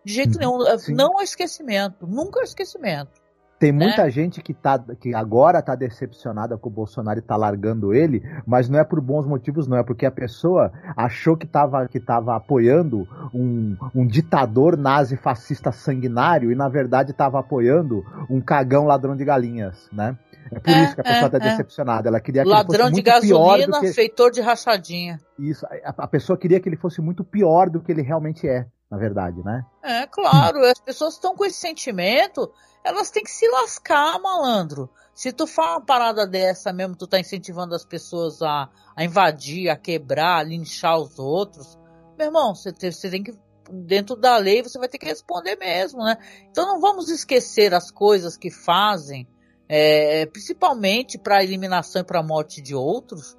A: De jeito nenhum.
B: Uhum, sim.
A: Não é esquecimento. Nunca é esquecimento.
B: Tem
A: né?
B: muita gente que, tá, que agora tá decepcionada com o Bolsonaro e tá largando ele, mas não é por bons motivos, não. É porque a pessoa achou que tava, que tava apoiando um, um ditador nazi fascista sanguinário e, na verdade, tava apoiando um cagão ladrão de galinhas, né? É por
A: É,
B: isso que a pessoa
A: é,
B: tá
A: é.
B: decepcionada. Ela queria que ele fosse
A: de
B: muito pior do
A: gasolina,
B: que.
A: feitor de rachadinha.
B: Isso, a, a pessoa queria que ele fosse muito pior do que ele realmente é, na verdade, né?
A: É, claro, as pessoas estão com esse sentimento, elas têm que se lascar, malandro. Se tu fala uma parada dessa mesmo, tu tá incentivando as pessoas a, a invadir, a quebrar, a linchar os outros, meu irmão, você tem, você tem que, dentro da lei, você vai ter que responder mesmo, né? Então não vamos esquecer as coisas que fazem, é, principalmente para eliminação e para morte de outros.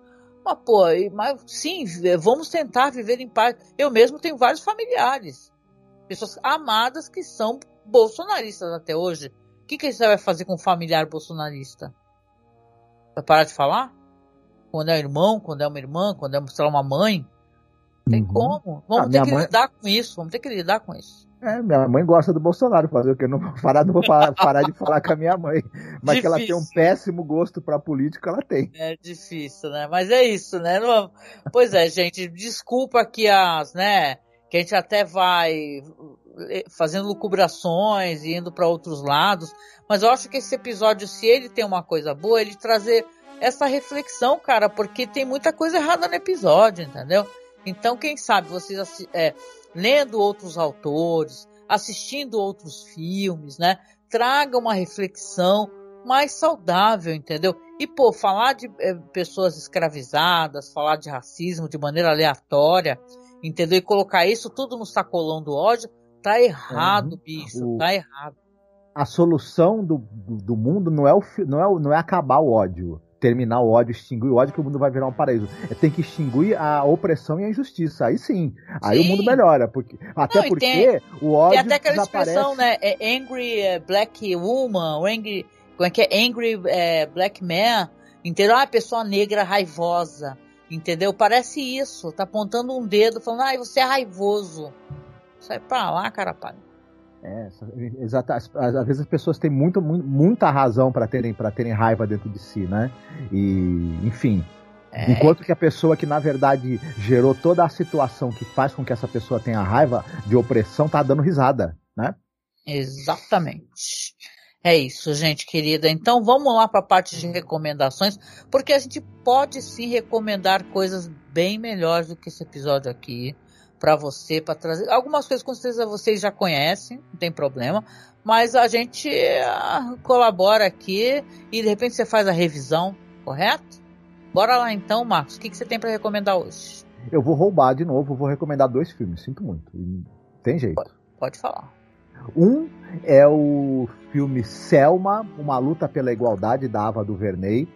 A: Mas, pô, e- mas sim, vamos tentar viver em paz. Eu mesmo tenho vários familiares pessoas amadas que são bolsonaristas até hoje. O que, que você vai fazer com um familiar bolsonarista? Vai parar de falar? Quando é irmão, quando é uma irmã, quando é lá, uma mãe? Não tem
B: Uhum.
A: como. Vamos
B: Ah,
A: ter que
B: mãe-
A: lidar com isso. Vamos ter que lidar com isso.
B: É, minha mãe gosta do Bolsonaro, fazer o quê? Eu não vou parar, não vou parar, parar de falar com a minha mãe. Mas que ela tem um
A: Difícil.
B: péssimo gosto pra política, ela tem.
A: É difícil, né? Mas é isso, né? Não- Pois é, gente, desculpa que as, né? Que a gente até vai eh, fazendo lucubrações e indo para outros lados, mas eu acho que esse episódio, se ele tem uma coisa boa, ele trazer essa reflexão, cara, porque tem muita coisa errada no episódio, entendeu? Então, quem sabe vocês é, lendo outros autores, assistindo outros filmes, né? Traga uma reflexão mais saudável, entendeu? E, pô, falar de eh, pessoas escravizadas, falar de racismo de maneira aleatória, entendeu? E colocar isso tudo no sacolão do ódio, tá errado,
B: Uhum.
A: bicho,
B: O-
A: tá errado.
B: A solução do, do, do mundo não é, o, não, é, não é acabar o ódio. Terminar o ódio, extinguir o ódio, que o mundo vai virar um paraíso. É, tem que extinguir a opressão e a injustiça. Aí sim. Aí
A: Sim.
B: o mundo melhora. Porque, até
A: Não,
B: porque
A: tem-
B: o ódio
A: Tem até aquela
B: desaparece.
A: expressão, né? É angry eh, black woman, angry. Como é que é? Angry eh, black man. Entendeu? Ah, pessoa negra raivosa. Entendeu? Parece isso. Tá apontando um dedo, falando, ai, você é raivoso. Sai pra lá, cara.
B: É, exata, às, vezes as pessoas têm muito, mu- muita razão para terem, pra terem raiva dentro de si, né? E, enfim.
A: É.
B: Enquanto que a pessoa que na verdade gerou toda a situação que faz com que essa pessoa tenha raiva de opressão tá dando risada, né?
A: Exatamente. É isso, gente querida. Então vamos lá para a parte de recomendações, porque a gente pode sim recomendar coisas bem melhores do que esse episódio aqui para você, para trazer algumas coisas com certeza vocês já conhecem, não tem problema, mas a gente ah, colabora aqui e de repente você faz a revisão, correto? Bora lá então, Marcos. O que, que você tem para recomendar hoje?
B: Eu vou roubar de novo, vou recomendar dois filmes, sinto muito. Tem jeito.
A: Pode falar.
B: Um é o filme Selma, uma luta pela igualdade da Ava DuVernay,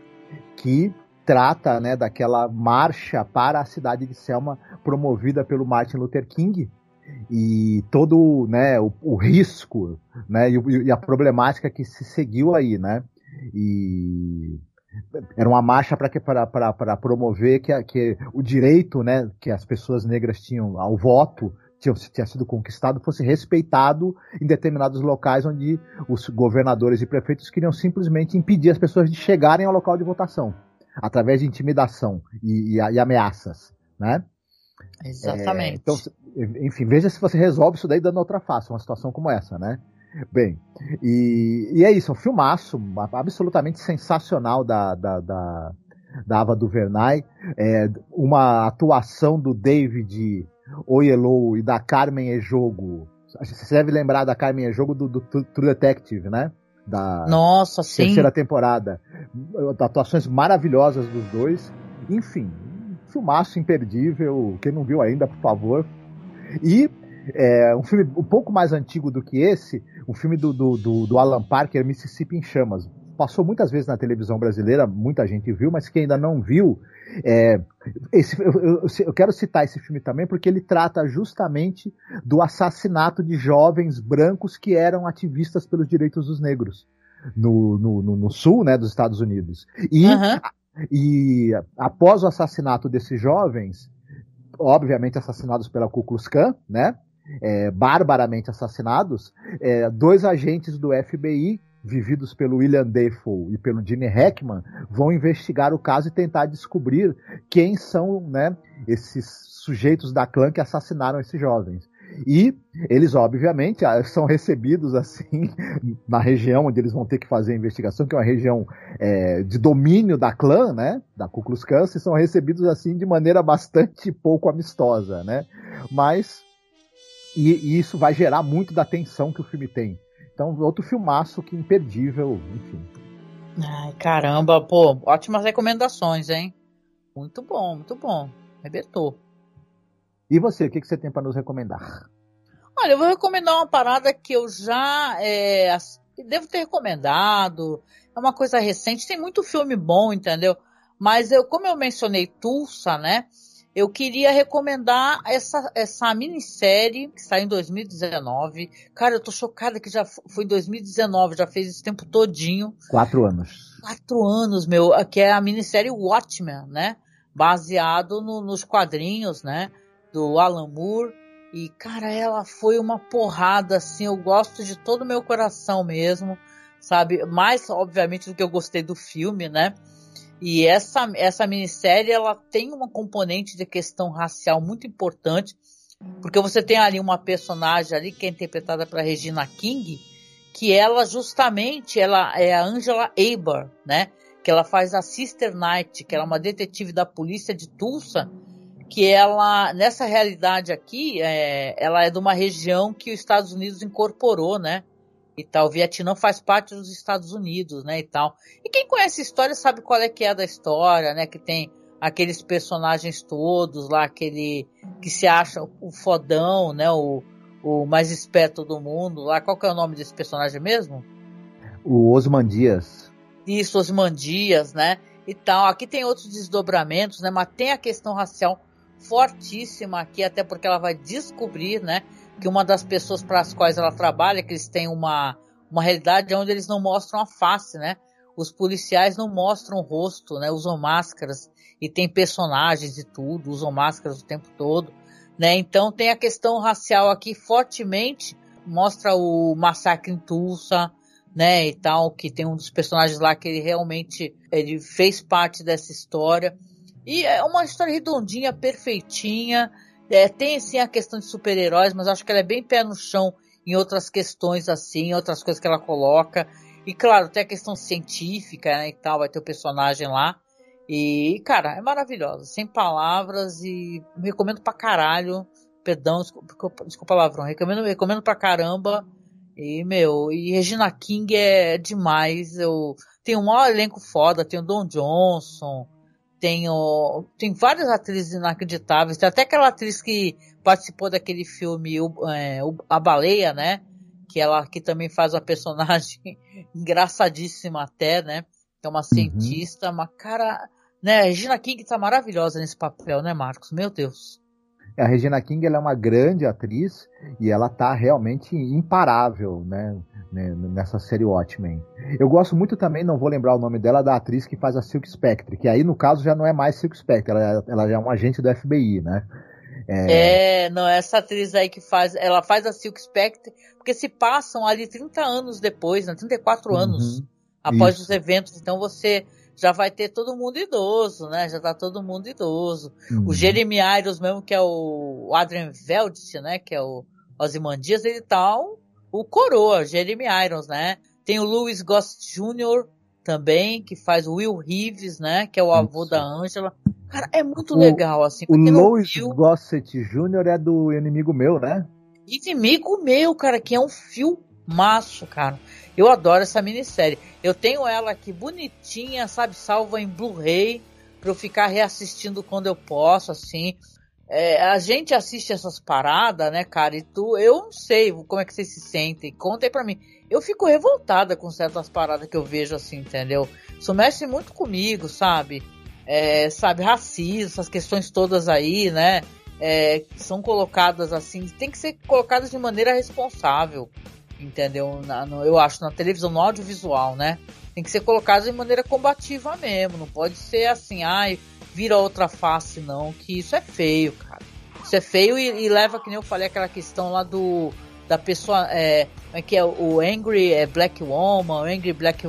B: que trata né, daquela marcha para a cidade de Selma promovida pelo Martin Luther King e todo né, o, o risco né, e, e a problemática que se seguiu aí, né? E era uma marcha para promover que, que o direito né, que as pessoas negras tinham ao voto tinha, tinha sido conquistado fosse respeitado em determinados locais onde os governadores e prefeitos queriam simplesmente impedir as pessoas de chegarem ao local de votação através de intimidação e, e- e ameaças, né?
A: Exatamente.
B: É, então, enfim, veja se você resolve isso daí dando outra face, uma situação como essa, né? Bem, e, e é isso, um filmaço absolutamente sensacional da, da, da, da Ava DuVernay, é, uma atuação do David Oyelowo e da Carmen Ejogo. Você deve lembrar da Carmen Ejogo do, do True Detective, né? Da,
A: Nossa, sim.
B: terceira temporada. Atuações maravilhosas dos dois. Enfim, um filmaço imperdível. Quem não viu ainda, por favor. E é, um filme um pouco mais antigo do que esse, um filme do, do, do, do Alan Parker, Mississippi em Chamas. Passou muitas vezes na televisão brasileira, muita gente viu, mas quem ainda não viu, é, esse- eu, eu- eu quero citar esse filme também porque ele trata justamente do assassinato de jovens brancos que eram ativistas pelos direitos dos negros no, no, no- no sul né, dos Estados Unidos. E,
A: Aham.
B: e após o assassinato desses jovens, obviamente assassinados pela Ku Klux Klan, né? é, barbaramente assassinados, é, dois agentes do FBI, vividos pelo William Defoe e pelo Gene Hackman, vão investigar o caso e tentar descobrir quem são né, esses sujeitos da clã que assassinaram esses jovens. E eles, obviamente, ah, são recebidos assim na região onde eles vão ter que fazer a investigação, que é uma região é, de domínio da clã, né? Da Ku Klux Klan, e são recebidos assim de maneira bastante pouco amistosa, né? Mas e, e isso vai gerar muito da tensão que o filme tem. Então, outro filmaço que imperdível, enfim.
A: Ai, caramba, pô, ótimas recomendações, hein? Muito bom, muito bom. Arrebentou.
B: E você, o que, que você tem para nos recomendar?
A: Olha, eu vou recomendar uma parada que eu já é, devo ter recomendado. É uma coisa recente, tem muito filme bom, entendeu? Mas eu, como eu mencionei Tulsa, né? Eu queria recomendar essa, essa minissérie que saiu em 2019. Cara, eu tô chocada que já foi em 2019, já fez esse tempo todinho.
B: Quatro anos.
A: quatro anos, meu, que é a minissérie Watchmen, né? Baseado no- nos quadrinhos, né? Do Alan Moore. E, cara, ela foi uma porrada, assim, eu gosto de todo o meu coração mesmo, sabe? Mais, obviamente, do que eu gostei do filme, né? E essa, essa minissérie, ela tem uma componente de questão racial muito importante, porque você tem ali uma personagem ali que é interpretada pela Regina King, que ela justamente ela é a Angela Eber, né? Que ela faz a Sister Knight, que ela é uma detetive da polícia de Tulsa, que ela nessa realidade aqui, é, ela é de uma região que os Estados Unidos incorporou, né? E tal, o Vietnã faz parte dos Estados Unidos, né? E tal. E quem conhece a história sabe qual é que é da história, né? Que tem aqueles personagens todos lá, aquele que se acha o fodão, né? O, o mais esperto do mundo lá. Qual que é o nome desse personagem mesmo?
B: O Osman Dias.
A: Isso, Osman Dias, né? e tal. Aqui tem outros desdobramentos, né? Mas tem a questão racial fortíssima aqui, até porque ela vai descobrir, né? Que uma das pessoas para as quais ela trabalha, que eles têm uma, uma realidade onde eles não mostram a face, né? Os policiais não mostram o rosto, né? Usam máscaras e tem personagens e tudo, usam máscaras o tempo todo, né? Então tem a questão racial aqui fortemente, mostra o massacre em Tulsa, né, e tal, que tem um dos personagens lá que ele realmente ele fez parte dessa história. E é uma história redondinha, perfeitinha. É, tem sim a questão de super-heróis, mas acho que ela é bem pé no chão em outras questões assim, outras coisas que ela coloca. E claro, tem a questão científica, né, e tal, vai ter o personagem lá. E, cara, é maravilhosa, sem palavras e recomendo pra caralho. Perdão, desculpa, desculpa palavrão, recomendo, recomendo pra caramba. E, meu, e Regina King é demais. Eu tenho um maior elenco foda, tem o Don Johnson, tenho, tem várias atrizes inacreditáveis. Tem até aquela atriz que participou daquele filme o, é, o, A Baleia, né? Que ela que também faz uma personagem engraçadíssima até, né? Que é uma uhum. cientista, uhum. uma cara, né? Regina King tá maravilhosa nesse papel, né, Marcos? Meu Deus.
B: A Regina King ela é uma grande atriz e ela tá realmente imparável, né, né, nessa série Watchmen. Eu gosto muito também, não vou lembrar o nome dela, da atriz que faz a Silk Spectre, que aí no caso já não é mais Silk Spectre, ela, ela já é um agente do FBI, né?
A: É... é... não, essa atriz aí que faz, ela faz a Silk Spectre, porque se passam ali 30 anos depois, né, 34 anos uhum, após isso. os eventos, então você já vai ter todo mundo idoso, né? Já tá todo mundo idoso. Uhum. O Jeremy Irons mesmo, que é o Adrian Veldt, né? Que é o Ozymandias, ele tá o, o coroa, Jeremy Irons, né? Tem o Louis Goss Jr. também, que faz o Will Reeves, né? Que é o avô Isso. da Angela. Cara, é muito o, legal, assim.
B: O Louis viu... Gossett Jr. é do Inimigo Meu, né?
A: Inimigo Meu, cara, que é um filmaço, cara. Eu adoro essa minissérie. Eu tenho ela aqui bonitinha, sabe, salva em Blu-ray, pra eu ficar reassistindo quando eu posso, assim. É, a gente assiste essas paradas, né, cara, e tu, eu não sei como é que vocês se sentem. Conta aí pra mim. Eu fico revoltada com certas paradas que eu vejo assim, entendeu? Isso mexe muito comigo, sabe? É, sabe, racismo, essas questões todas aí, né? É, são colocadas assim, tem que ser colocadas de maneira responsável entendeu? Na, no, eu acho na televisão, no audiovisual, né? Tem que ser colocado de maneira combativa mesmo. Não pode ser assim, ai, vira outra face, não. Que isso é feio, cara. Isso é feio e, e leva, que nem eu falei, aquela questão lá do. Da pessoa. É, é que é o Angry é Black Woman, o Angry Black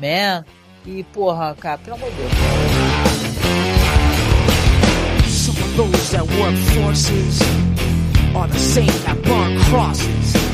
A: Man. E, porra, cara, pelo amor de Deus. Those that work forces are the same that burn crosses.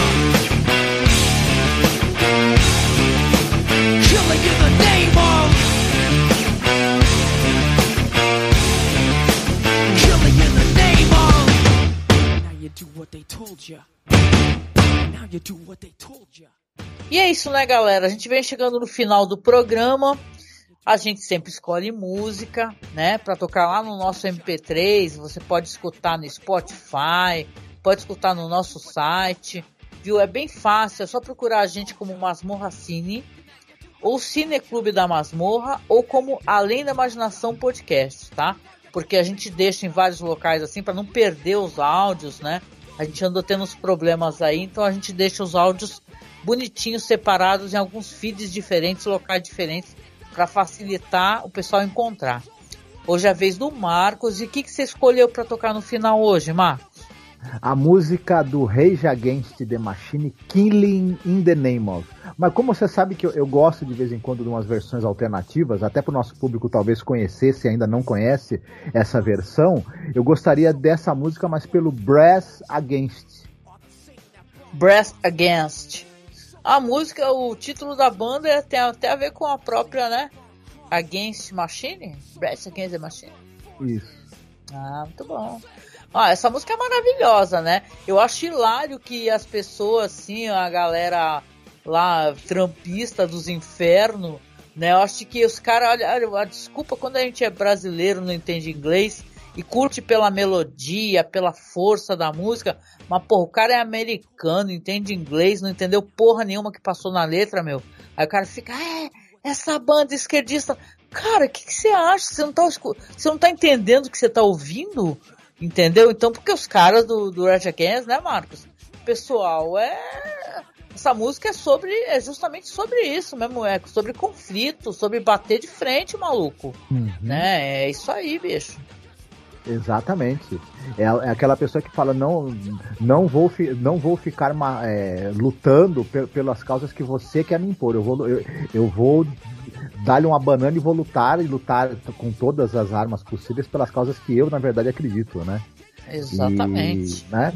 A: E é isso, né, galera? A gente vem chegando no final do programa. A gente sempre escolhe música, né, para tocar lá no nosso MP3. Você pode escutar no Spotify, pode escutar no nosso site, viu? É bem fácil, é só procurar a gente como Masmorra Cine, ou Cineclube da Masmorra, ou como Além da Imaginação Podcast, tá? Porque a gente deixa em vários locais assim para não perder os áudios, né? A gente andou tendo uns problemas aí, então a gente deixa os áudios bonitinhos separados em alguns feeds diferentes, locais diferentes, para facilitar o pessoal encontrar. Hoje é a vez do Marcos. E o que, que você escolheu para tocar no final hoje, Marcos?
B: A música do Rage Against the Machine, Killing in the Name of. Mas como você sabe que eu, eu, gosto de vez em quando de umas versões alternativas, até para o nosso público talvez conhecer, se ainda não conhece essa versão, eu gostaria dessa música, mas pelo Brass Against.
A: Brass Against. A música, o título da banda é, tem até a ver com a própria, né? Against Machine? Brass Against the Machine.
B: Isso.
A: Ah, muito bom. Ah, essa música é maravilhosa, né? Eu acho hilário que as pessoas, assim, a galera lá, trampista dos infernos, né? Eu acho que os caras, olha, olha, desculpa quando a gente é brasileiro, não entende inglês e curte pela melodia, pela força da música, mas porra, o cara é americano, entende inglês, não entendeu porra nenhuma que passou na letra, meu. Aí o cara fica, é, essa banda esquerdista. Cara, o que, você acha? Você não, tá, você não tá entendendo o que você tá ouvindo? Entendeu? Então, porque os caras do, do Rage Against, né, Marcos? Pessoal, é. Essa música é sobre. É justamente sobre isso mesmo, é sobre conflito, sobre bater de frente, maluco. Uhum. Né? É isso aí, bicho.
B: Exatamente. É, é, aquela pessoa que fala não, não vou, não vou ficar é, lutando pelas causas que você quer me impor. Eu vou, eu, eu vou dar-lhe uma banana e vou lutar e lutar com todas as armas possíveis pelas causas que eu, na verdade, acredito, né?
A: Exatamente.
B: E, né?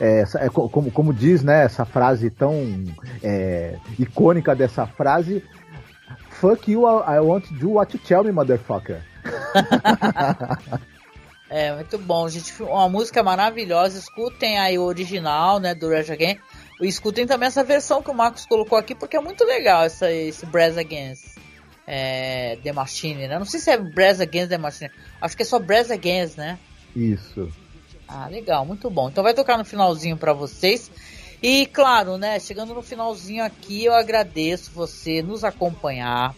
B: É, é, como, como diz, né, essa frase tão é, icônica dessa frase, Fuck you, I want to do what you tell me, motherfucker.
A: é, muito bom, gente. Uma música maravilhosa. Escutem aí o original, né, do Rage Against. E escutem também essa versão que o Marcos colocou aqui, porque é muito legal essa, esse Brass Against é, The Machine, né? Não sei se é Brass Against The Machine. Acho que é só Brass Against, né?
B: Isso.
A: Ah, legal, muito bom. Então vai tocar no finalzinho para vocês. E claro, né, chegando no finalzinho aqui, eu agradeço você nos acompanhar.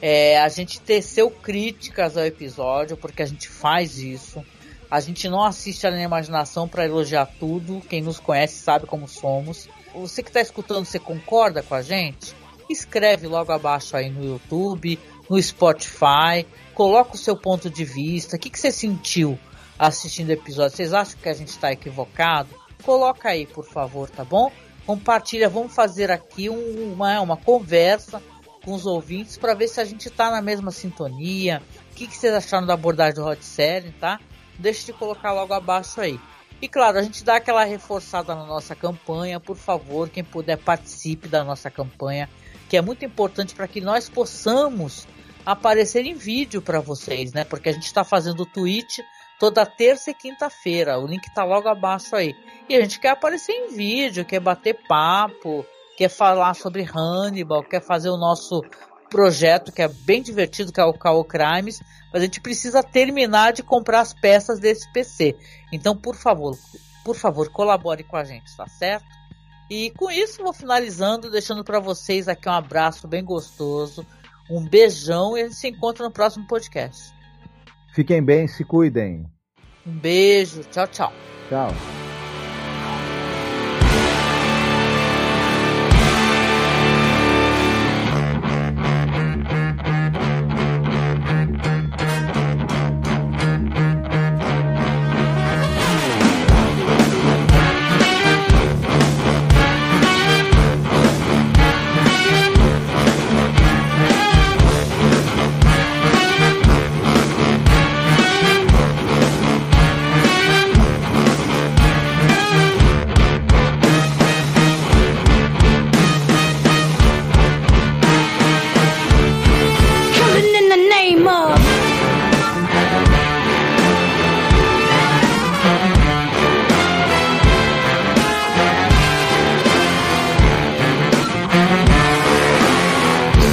A: É, a gente teceu críticas ao episódio, porque a gente faz isso. A gente não assiste a imaginação para elogiar tudo. Quem nos conhece sabe como somos. Você que está escutando, você concorda com a gente? Escreve logo abaixo aí no YouTube, no Spotify, coloca o seu ponto de vista, o que, que você sentiu assistindo o episódio? Vocês acham que a gente está equivocado? Coloca aí, por favor, tá bom? Compartilha, vamos fazer aqui um, uma, uma conversa com os ouvintes para ver se a gente está na mesma sintonia. O que, que vocês acharam da abordagem do Hot Série, tá? Deixa de colocar logo abaixo aí. E claro, a gente dá aquela reforçada na nossa campanha, por favor, quem puder participe da nossa campanha que é muito importante para que nós possamos aparecer em vídeo para vocês, né? Porque a gente está fazendo o tweet toda terça e quinta-feira. O link está logo abaixo aí. E a gente quer aparecer em vídeo, quer bater papo, quer falar sobre Hannibal, quer fazer o nosso projeto que é bem divertido, que é o Call Crimes, mas a gente precisa terminar de comprar as peças desse PC. Então, por favor, por favor, colabore com a gente, tá certo? E com isso vou finalizando, deixando para vocês aqui um abraço bem gostoso, um beijão e a gente se encontra no próximo podcast.
B: Fiquem bem, se cuidem.
A: Um beijo, tchau, tchau.
B: Tchau.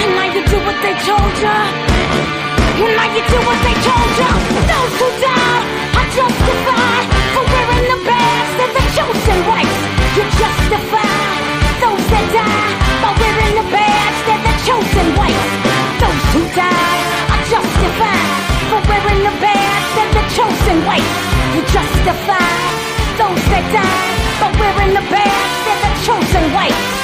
F: And now you do what they told ya. And now you do what they told ya. Those who die are justified for wearing the mask of the chosen race. You're justified. Those that die by wearing the badge, the chosen. Those who die are justified for wearing the badge, they're the chosen. You're. Those that die wearing the badge, they're the chosen race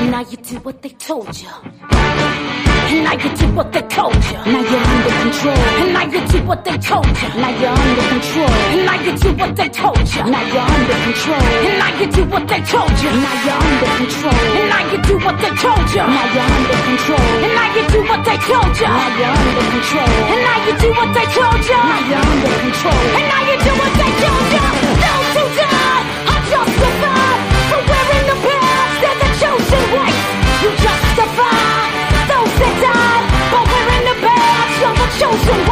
F: And now you do what they told ya and now you do what they told you. Now you're under control. And now you do what they told you. Now you're under control. And now you do what they told you. Now you're under control. And now you do what they told you. Now you're under control. And now you do what they told you. Now you're under control. And now you do what they told you. Now you're under control. And now you do what they told you. Now you're under control. And now you do what they told you. chosen